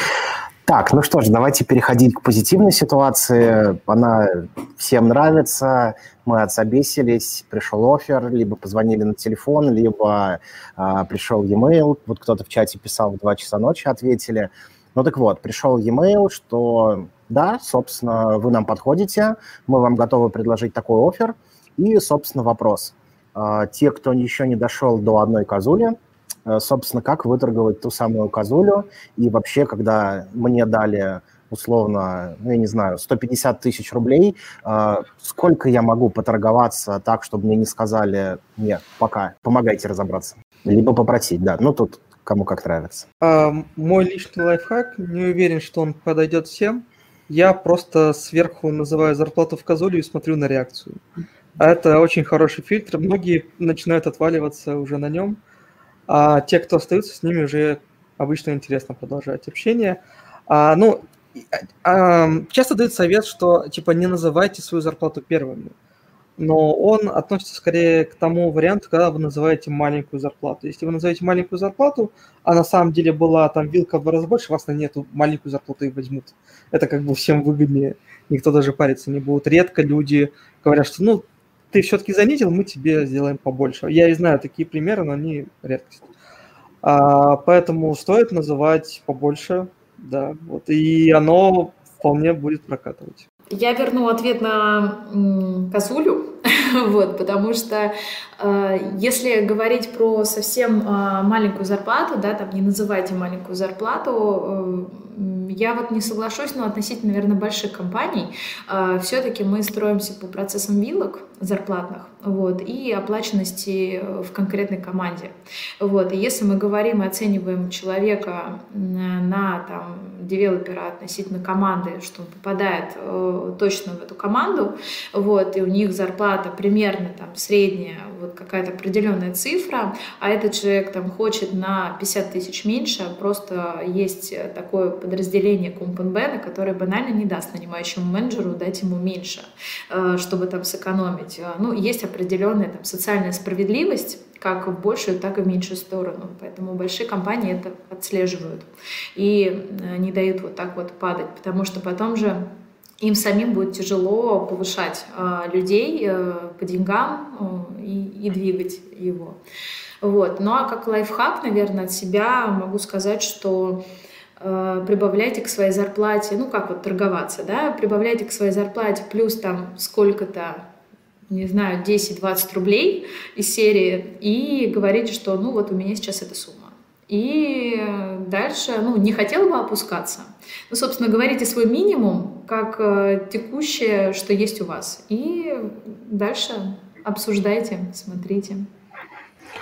Так, ну что ж, давайте переходить к позитивной ситуации. Она всем нравится, мы отсобесились, пришел офер, либо позвонили на телефон, либо а, пришел e-mail, вот кто-то в чате писал в 2 часа ночи, ответили. Ну так вот, пришел e-mail, что да, собственно, вы нам подходите, мы вам готовы предложить такой офер. И, собственно, вопрос. А, те, кто еще не дошел до одной козули, Э, собственно, как выторговать ту самую козулю. И вообще, когда мне дали условно, ну, я не знаю, 150 тысяч рублей, э, сколько я могу поторговаться так, чтобы мне не сказали, нет, пока, помогайте разобраться. Либо попросить, да. Ну, тут кому как нравится. А, мой личный лайфхак, не уверен, что он подойдет всем. Я просто сверху называю зарплату в козулю и смотрю на реакцию. Это очень хороший фильтр. Многие начинают отваливаться уже на нем, а те, кто остаются с ними, уже обычно интересно продолжать общение. А, ну, а, часто дают совет, что типа не называйте свою зарплату первыми но он относится скорее к тому варианту, когда вы называете маленькую зарплату. Если вы назовете маленькую зарплату, а на самом деле была там вилка в два раза больше, вас на нету маленькую зарплату и возьмут. Это как бы всем выгоднее. Никто даже париться не будет. Редко люди говорят, что ну, ты все-таки занизил, мы тебе сделаем побольше. Я и знаю такие примеры, но они редкость. А, поэтому стоит называть побольше, да, вот, и оно вполне будет прокатывать. Я верну ответ на косулю, вот, потому что э, если говорить про совсем э, маленькую зарплату, да, там не называйте маленькую зарплату, э, я вот не соглашусь, но относительно, наверное, больших компаний, э, все-таки мы строимся по процессам вилок зарплатных, вот, и оплаченности э, в конкретной команде. Вот, и если мы говорим и оцениваем человека на там, девелопера относительно команды, что он попадает э, точно в эту команду, вот, и у них зарплата примерно там средняя, вот какая-то определенная цифра, а этот человек там хочет на 50 тысяч меньше, просто есть такое подразделение Компенбена, которое банально не даст нанимающему менеджеру дать ему меньше, э, чтобы там сэкономить. Ну, есть определенная там социальная справедливость, как в большую, так и в меньшую сторону. Поэтому большие компании это отслеживают и э, не дают вот так вот падать, потому что потом же им самим будет тяжело повышать э, людей э, по деньгам э, и, и двигать его. Вот. Ну а как лайфхак, наверное, от себя могу сказать, что э, прибавляйте к своей зарплате, ну как вот торговаться, да, прибавляйте к своей зарплате плюс там сколько-то не знаю, 10-20 рублей из серии и говорите, что ну вот у меня сейчас эта сумма. И дальше, ну, не хотела бы опускаться. Ну, собственно, говорите свой минимум, как э, текущее, что есть у вас. И дальше обсуждайте, смотрите.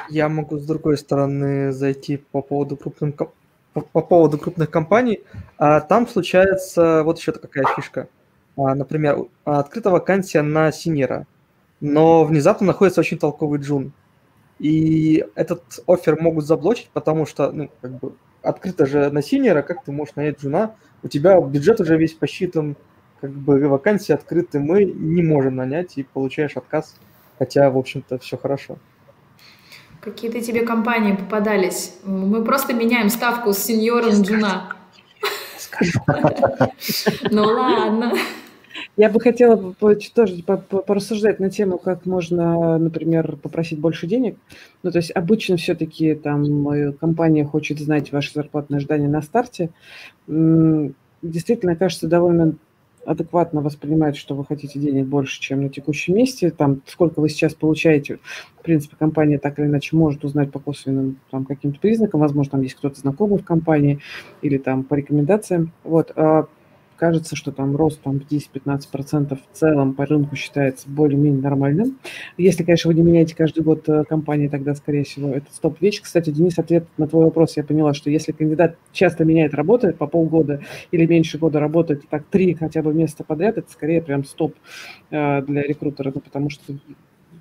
Я могу с другой стороны зайти по поводу крупных, по, по поводу крупных компаний. А там случается вот еще такая фишка. А, например, открыта вакансия на синера но внезапно находится очень толковый джун. И этот офер могут заблочить, потому что, ну, как бы, открыто же на синера, как ты можешь нанять джуна, у тебя бюджет уже весь посчитан, как бы вакансии открыты, мы не можем нанять, и получаешь отказ, хотя, в общем-то, все хорошо. Какие-то тебе компании попадались. Мы просто меняем ставку с сеньором джуна. Ну ладно. Я бы хотела тоже порассуждать на тему, как можно, например, попросить больше денег. Ну, то есть обычно все-таки там э, компания хочет знать ваши зарплатные ожидания на старте. Действительно, кажется, довольно адекватно воспринимает, что вы хотите денег больше, чем на текущем месте, там, сколько вы сейчас получаете, в принципе, компания так или иначе может узнать по косвенным там, каким-то признакам, возможно, там есть кто-то знакомый в компании или там по рекомендациям, вот, а кажется, что там рост там 10-15% в целом по рынку считается более-менее нормальным. Если, конечно, вы не меняете каждый год э, компании, тогда, скорее всего, это стоп-вещь. Кстати, Денис, ответ на твой вопрос я поняла, что если кандидат часто меняет работы, по полгода или меньше года работает, так три хотя бы места подряд, это скорее прям стоп э, для рекрутера, ну, потому что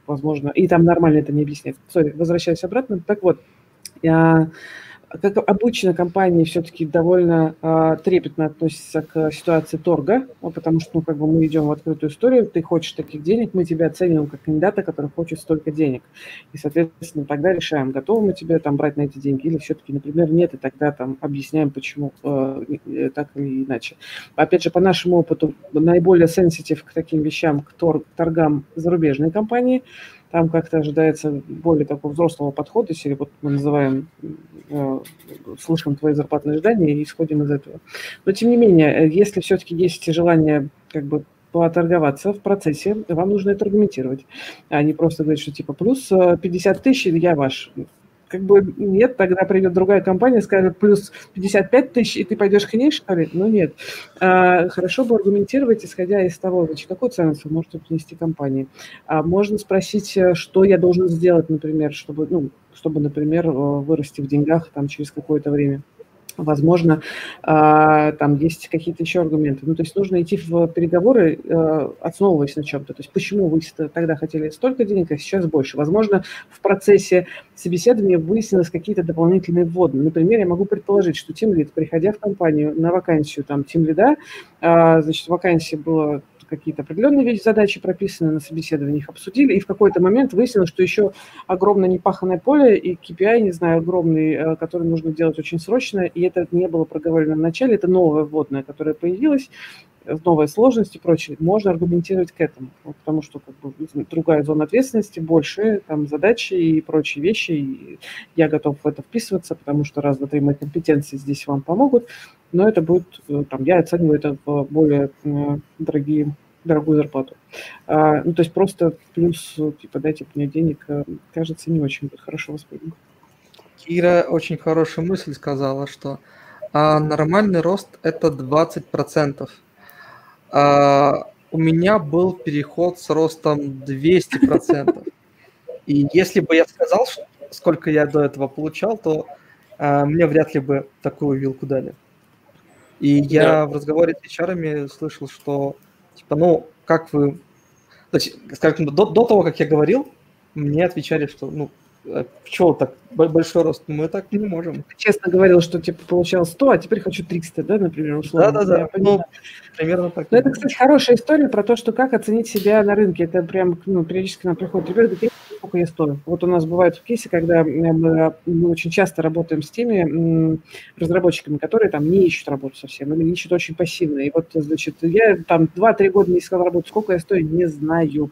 возможно, и там нормально это не объясняет. Сори, возвращаюсь обратно. Так вот, я как обычно, компании все-таки довольно э, трепетно относятся к ситуации торга, ну, потому что, ну, как бы мы идем в открытую историю, ты хочешь таких денег, мы тебя оцениваем как кандидата, который хочет столько денег. И, соответственно, тогда решаем, готовы мы тебе там брать на эти деньги или все-таки, например, нет, и тогда там объясняем, почему э, так или иначе. Опять же, по нашему опыту, наиболее сенситив к таким вещам, к, торг, к торгам зарубежные компании – там как-то ожидается более такого взрослого подхода, если вот мы называем, э, слышим твои зарплатные ожидания и исходим из этого. Но тем не менее, э, если все-таки есть желание как бы поторговаться в процессе, вам нужно это аргументировать, а не просто говорить, что типа плюс 50 э, тысяч, я ваш как бы нет, тогда придет другая компания, скажет плюс 55 тысяч, и ты пойдешь к ней, что ли? Ну нет. А, хорошо бы аргументировать, исходя из того, значит, какую ценность вы можете принести компании. А можно спросить, э, что я должен сделать, например, чтобы, ну, чтобы, например, э, вырасти в деньгах там через какое-то время. Возможно, а, там есть какие-то еще аргументы. Ну, то есть нужно идти в переговоры, э, основываясь на чем-то. То есть почему вы тогда хотели столько денег, а сейчас больше? Возможно, в процессе собеседования выяснилось какие-то дополнительные вводные. Например, я могу предположить, что тем лид, приходя в компанию на вакансию там тем лида, а, значит, вакансия была какие-то определенные вещи, задачи прописаны на собеседовании, их обсудили, и в какой-то момент выяснилось, что еще огромное непаханное поле и KPI, не знаю, огромный, э, который нужно делать очень срочно, и это не было проговорено в начале, это новое вводное, которое появилось, новая сложность и прочее, можно аргументировать к этому, потому что как бы, другая зона ответственности, больше там задачи и прочие вещи, и я готов в это вписываться, потому что раз, два, три мои компетенции здесь вам помогут, но это будет, э, там, я оцениваю это в более э, дорогие дорогую зарплату. А, ну, то есть просто плюс, типа, дайте мне денег, э, кажется, не очень хорошо воспринято. Кира очень хорошую мысль сказала, что а, нормальный рост – это 20%. А, у меня был переход с ростом 200%. И если бы я сказал, сколько я до этого получал, то а, мне вряд ли бы такую вилку дали. И я да. в разговоре с HR слышал, что, типа, ну, как вы... То есть, скажем, до, до того, как я говорил, мне отвечали, что, ну, чего так большой рост? Мы так не можем. Честно говорил, что типа получал 100, а теперь хочу 300, да, например, условно. Да-да-да, ну, примерно так. Но это, кстати, хорошая история про то, что как оценить себя на рынке. Это прям, ну, периодически нам приходит ребята, говорят, сколько я стою. Вот у нас бывают кейсы, когда мы, мы очень часто работаем с теми разработчиками, которые там не ищут работу совсем, или ищут очень пассивно. И вот, значит, я там 2-3 года не искал работу, сколько я стою, не знаю.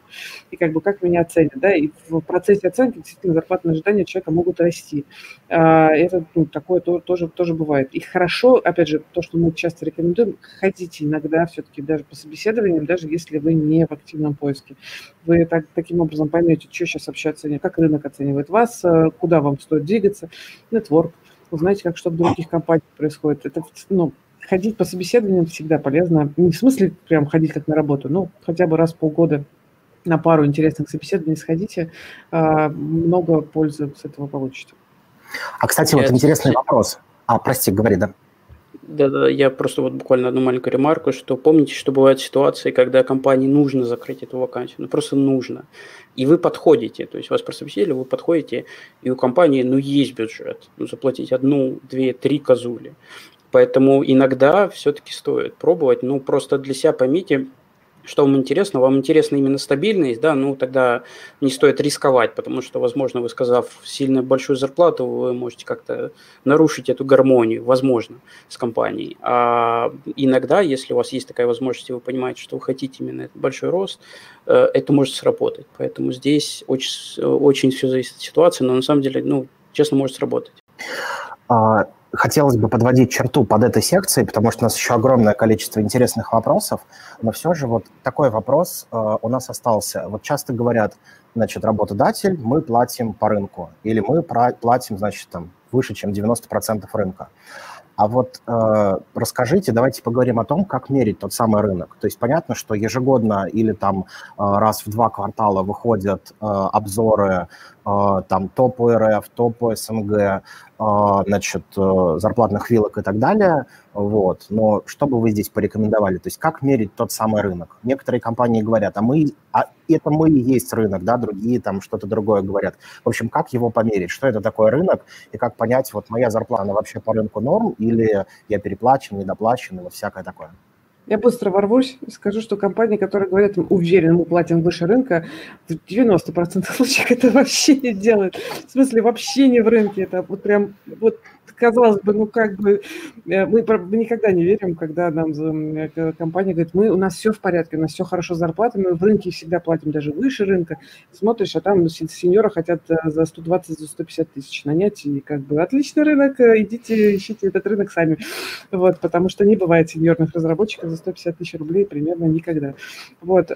И как бы как меня оценят, да, и в процессе оценки действительно зарплатные ожидания человека могут расти. А, это ну, такое тоже, тоже бывает. И хорошо, опять же, то, что мы часто рекомендуем, ходите иногда все-таки даже по собеседованиям, даже если вы не в активном поиске. Вы так, таким образом поймете, что сейчас вообще оценивает, как рынок оценивает вас, э, куда вам стоит двигаться, нетворк, узнаете, как что в других компаниях происходит. Это, ну, ходить по собеседованиям всегда полезно. Не в смысле прям ходить как на работу, но хотя бы раз в полгода на пару интересных собеседований сходите, а, много пользы с этого получите. А, кстати, вот интересный вопрос. А, прости, говори, да. Да-да, я просто вот буквально одну маленькую ремарку, что помните, что бывают ситуации, когда компании нужно закрыть эту вакансию, ну просто нужно. И вы подходите, то есть вас просветили, вы подходите, и у компании, ну, есть бюджет, ну, заплатить одну, две, три козули. Поэтому иногда все-таки стоит пробовать, ну, просто для себя поймите, что вам интересно? Вам интересна именно стабильность, да, ну тогда не стоит рисковать, потому что, возможно, вы сказав сильно большую зарплату, вы можете как-то нарушить эту гармонию, возможно, с компанией. А иногда, если у вас есть такая возможность, и вы понимаете, что вы хотите именно этот большой рост, э, это может сработать. Поэтому здесь очень, очень все зависит от ситуации, но на самом деле, ну, честно, может сработать. А, хотелось бы подводить черту под этой секцией, потому что у нас еще огромное количество интересных вопросов, но все же вот такой вопрос э, у нас остался. Вот часто говорят, значит, работодатель, мы платим по рынку, или мы платим, значит, там, выше, чем 90% рынка. А вот э, расскажите, давайте поговорим о том, как мерить тот самый рынок. То есть понятно, что ежегодно или там э, раз в два квартала выходят э, обзоры там топ РФ, топ СНГ, а, значит, э, зарплатных вилок и так далее. Вот. Но что бы вы здесь порекомендовали? То есть как мерить тот самый рынок? Некоторые компании говорят, а мы, а это мы и есть рынок, да, другие там что-то другое говорят. В общем, как его померить? Что это такое рынок? И как понять, вот моя зарплата, она вообще по рынку норм или я переплачен, недоплачен или всякое такое? Я быстро ворвусь и скажу, что компании, которые говорят, уверен, мы платим выше рынка, в 90% случаев это вообще не делают. В смысле, вообще не в рынке. Это вот прям вот казалось бы, ну как бы э, мы, никогда не верим, когда нам э, компания говорит, мы, у нас все в порядке, у нас все хорошо с зарплатой, мы в рынке всегда платим даже выше рынка. Смотришь, а там сеньора хотят э, за 120, за 150 тысяч нанять, и как бы отличный рынок, идите ищите этот рынок сами. Вот, потому что не бывает сеньорных разработчиков за 150 тысяч рублей примерно никогда. Вот.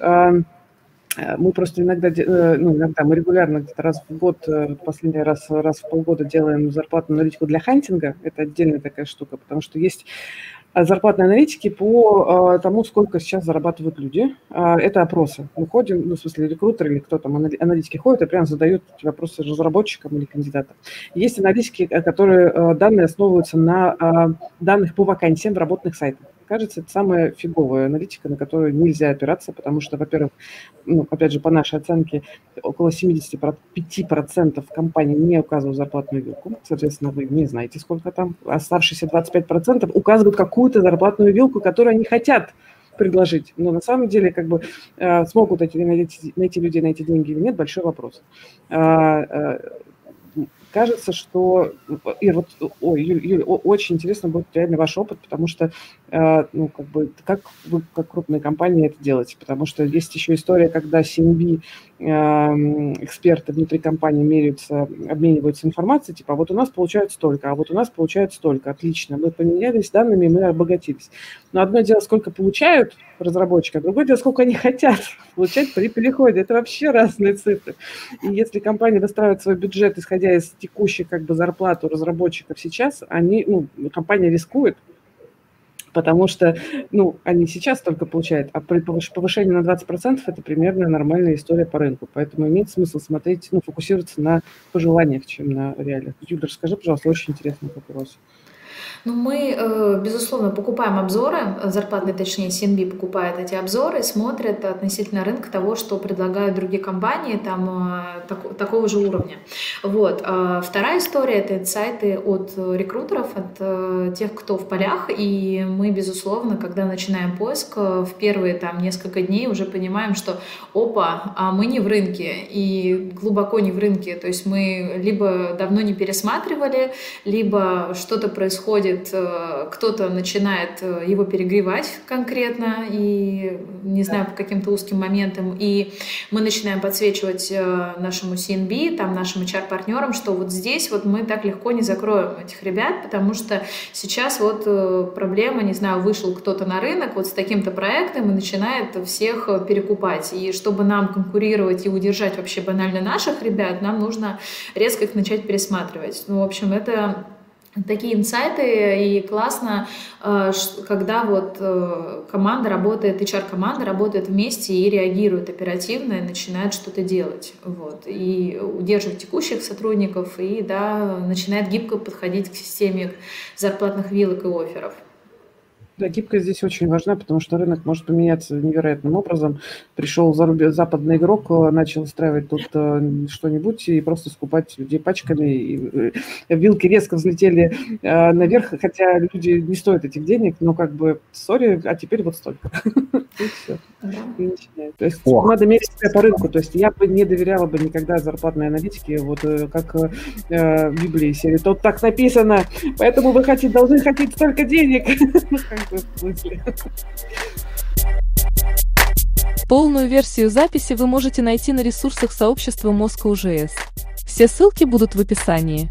Э, мы просто иногда, э, ну, иногда мы регулярно где-то раз в год, э, последний раз, раз в полгода делаем зарплатную аналитику для хантинга. Это отдельная такая штука, потому что есть зарплатной аналитики по тому, сколько сейчас зарабатывают люди. Это опросы. Мы ходим, ну, в смысле, рекрутер или кто там, аналитики ходят и прям задают вопросы разработчикам или кандидатам. Есть аналитики, которые данные основываются на данных по вакансиям в работных сайтах кажется, это самая фиговая аналитика, на которую нельзя опираться, потому что, во-первых, ну, опять же, по нашей оценке, около 75% компаний не указывают зарплатную вилку. Соответственно, вы не знаете, сколько там. Оставшиеся 25% указывают какую-то зарплатную вилку, которую они хотят предложить. Но на самом деле, как бы, э, смогут эти, найти, найти людей на эти деньги или нет, большой вопрос. Кажется, что... И вот, ой, Юль, Юль, очень интересно будет реально ваш опыт, потому что, э, ну, как бы, как вы, как крупная компания это делаете? Потому что есть еще история, когда CNB э, эксперты внутри компании меряются, обмениваются информацией, типа, а вот у нас получают столько, а вот у нас получают столько, отлично, мы поменялись данными, мы обогатились. Но одно дело, сколько получают разработчики, а другое дело, сколько они хотят получать при переходе. Это вообще разные цифры. И если компания выстраивает свой бюджет, исходя из текущей как бы зарплаты разработчиков сейчас, они, ну, компания рискует, потому что, ну, они сейчас только получают, а при повышении на 20% это примерно нормальная история по рынку. Поэтому имеет смысл смотреть, ну, фокусироваться на пожеланиях, чем на реалиях. Юля, расскажи, пожалуйста, очень интересный вопрос. Ну, мы, э, безусловно, покупаем обзоры, зарплатные, точнее, CNB покупает эти обзоры, смотрят относительно рынка того, что предлагают другие компании там э, так, такого же уровня. Вот. Вторая история – это инсайты от рекрутеров, от э, тех, кто в полях, и мы, безусловно, когда начинаем поиск, в первые там несколько дней уже понимаем, что опа, а мы не в рынке, и глубоко не в рынке, то есть мы либо давно не пересматривали, либо что-то происходит происходит, э, кто-то начинает э, его перегревать конкретно, и не знаю, по каким-то узким моментам, и мы начинаем подсвечивать э, нашему CNB, там, нашим HR-партнерам, что вот здесь вот мы так легко не закроем этих ребят, потому что сейчас вот проблема, не знаю, вышел кто-то на рынок вот с таким-то проектом и начинает всех перекупать. И чтобы нам конкурировать и удержать вообще банально наших ребят, нам нужно резко их начать пересматривать. Ну, в общем, это такие инсайты, и классно, э, когда вот э, команда работает, HR-команда работает вместе и реагирует оперативно, и начинает что-то делать, вот, и удерживать текущих сотрудников, и, да, начинает гибко подходить к системе зарплатных вилок и офферов. Да, гибкость здесь очень важна, потому что рынок может поменяться невероятным образом. Пришел западный игрок, э, начал устраивать тут э, что-нибудь и просто скупать людей пачками. И э, вилки резко взлетели наверх, хотя люди не стоят этих денег, но как бы, сори, а теперь вот столько. И все. То есть надо мерить себя по рынку. То есть я бы не доверяла бы никогда зарплатной аналитике, вот как в Библии серии. Тут так написано, поэтому вы хотите, должны хотеть столько денег. Полную версию записи вы можете найти на ресурсах сообщества Moscow.js. Все ссылки будут в описании.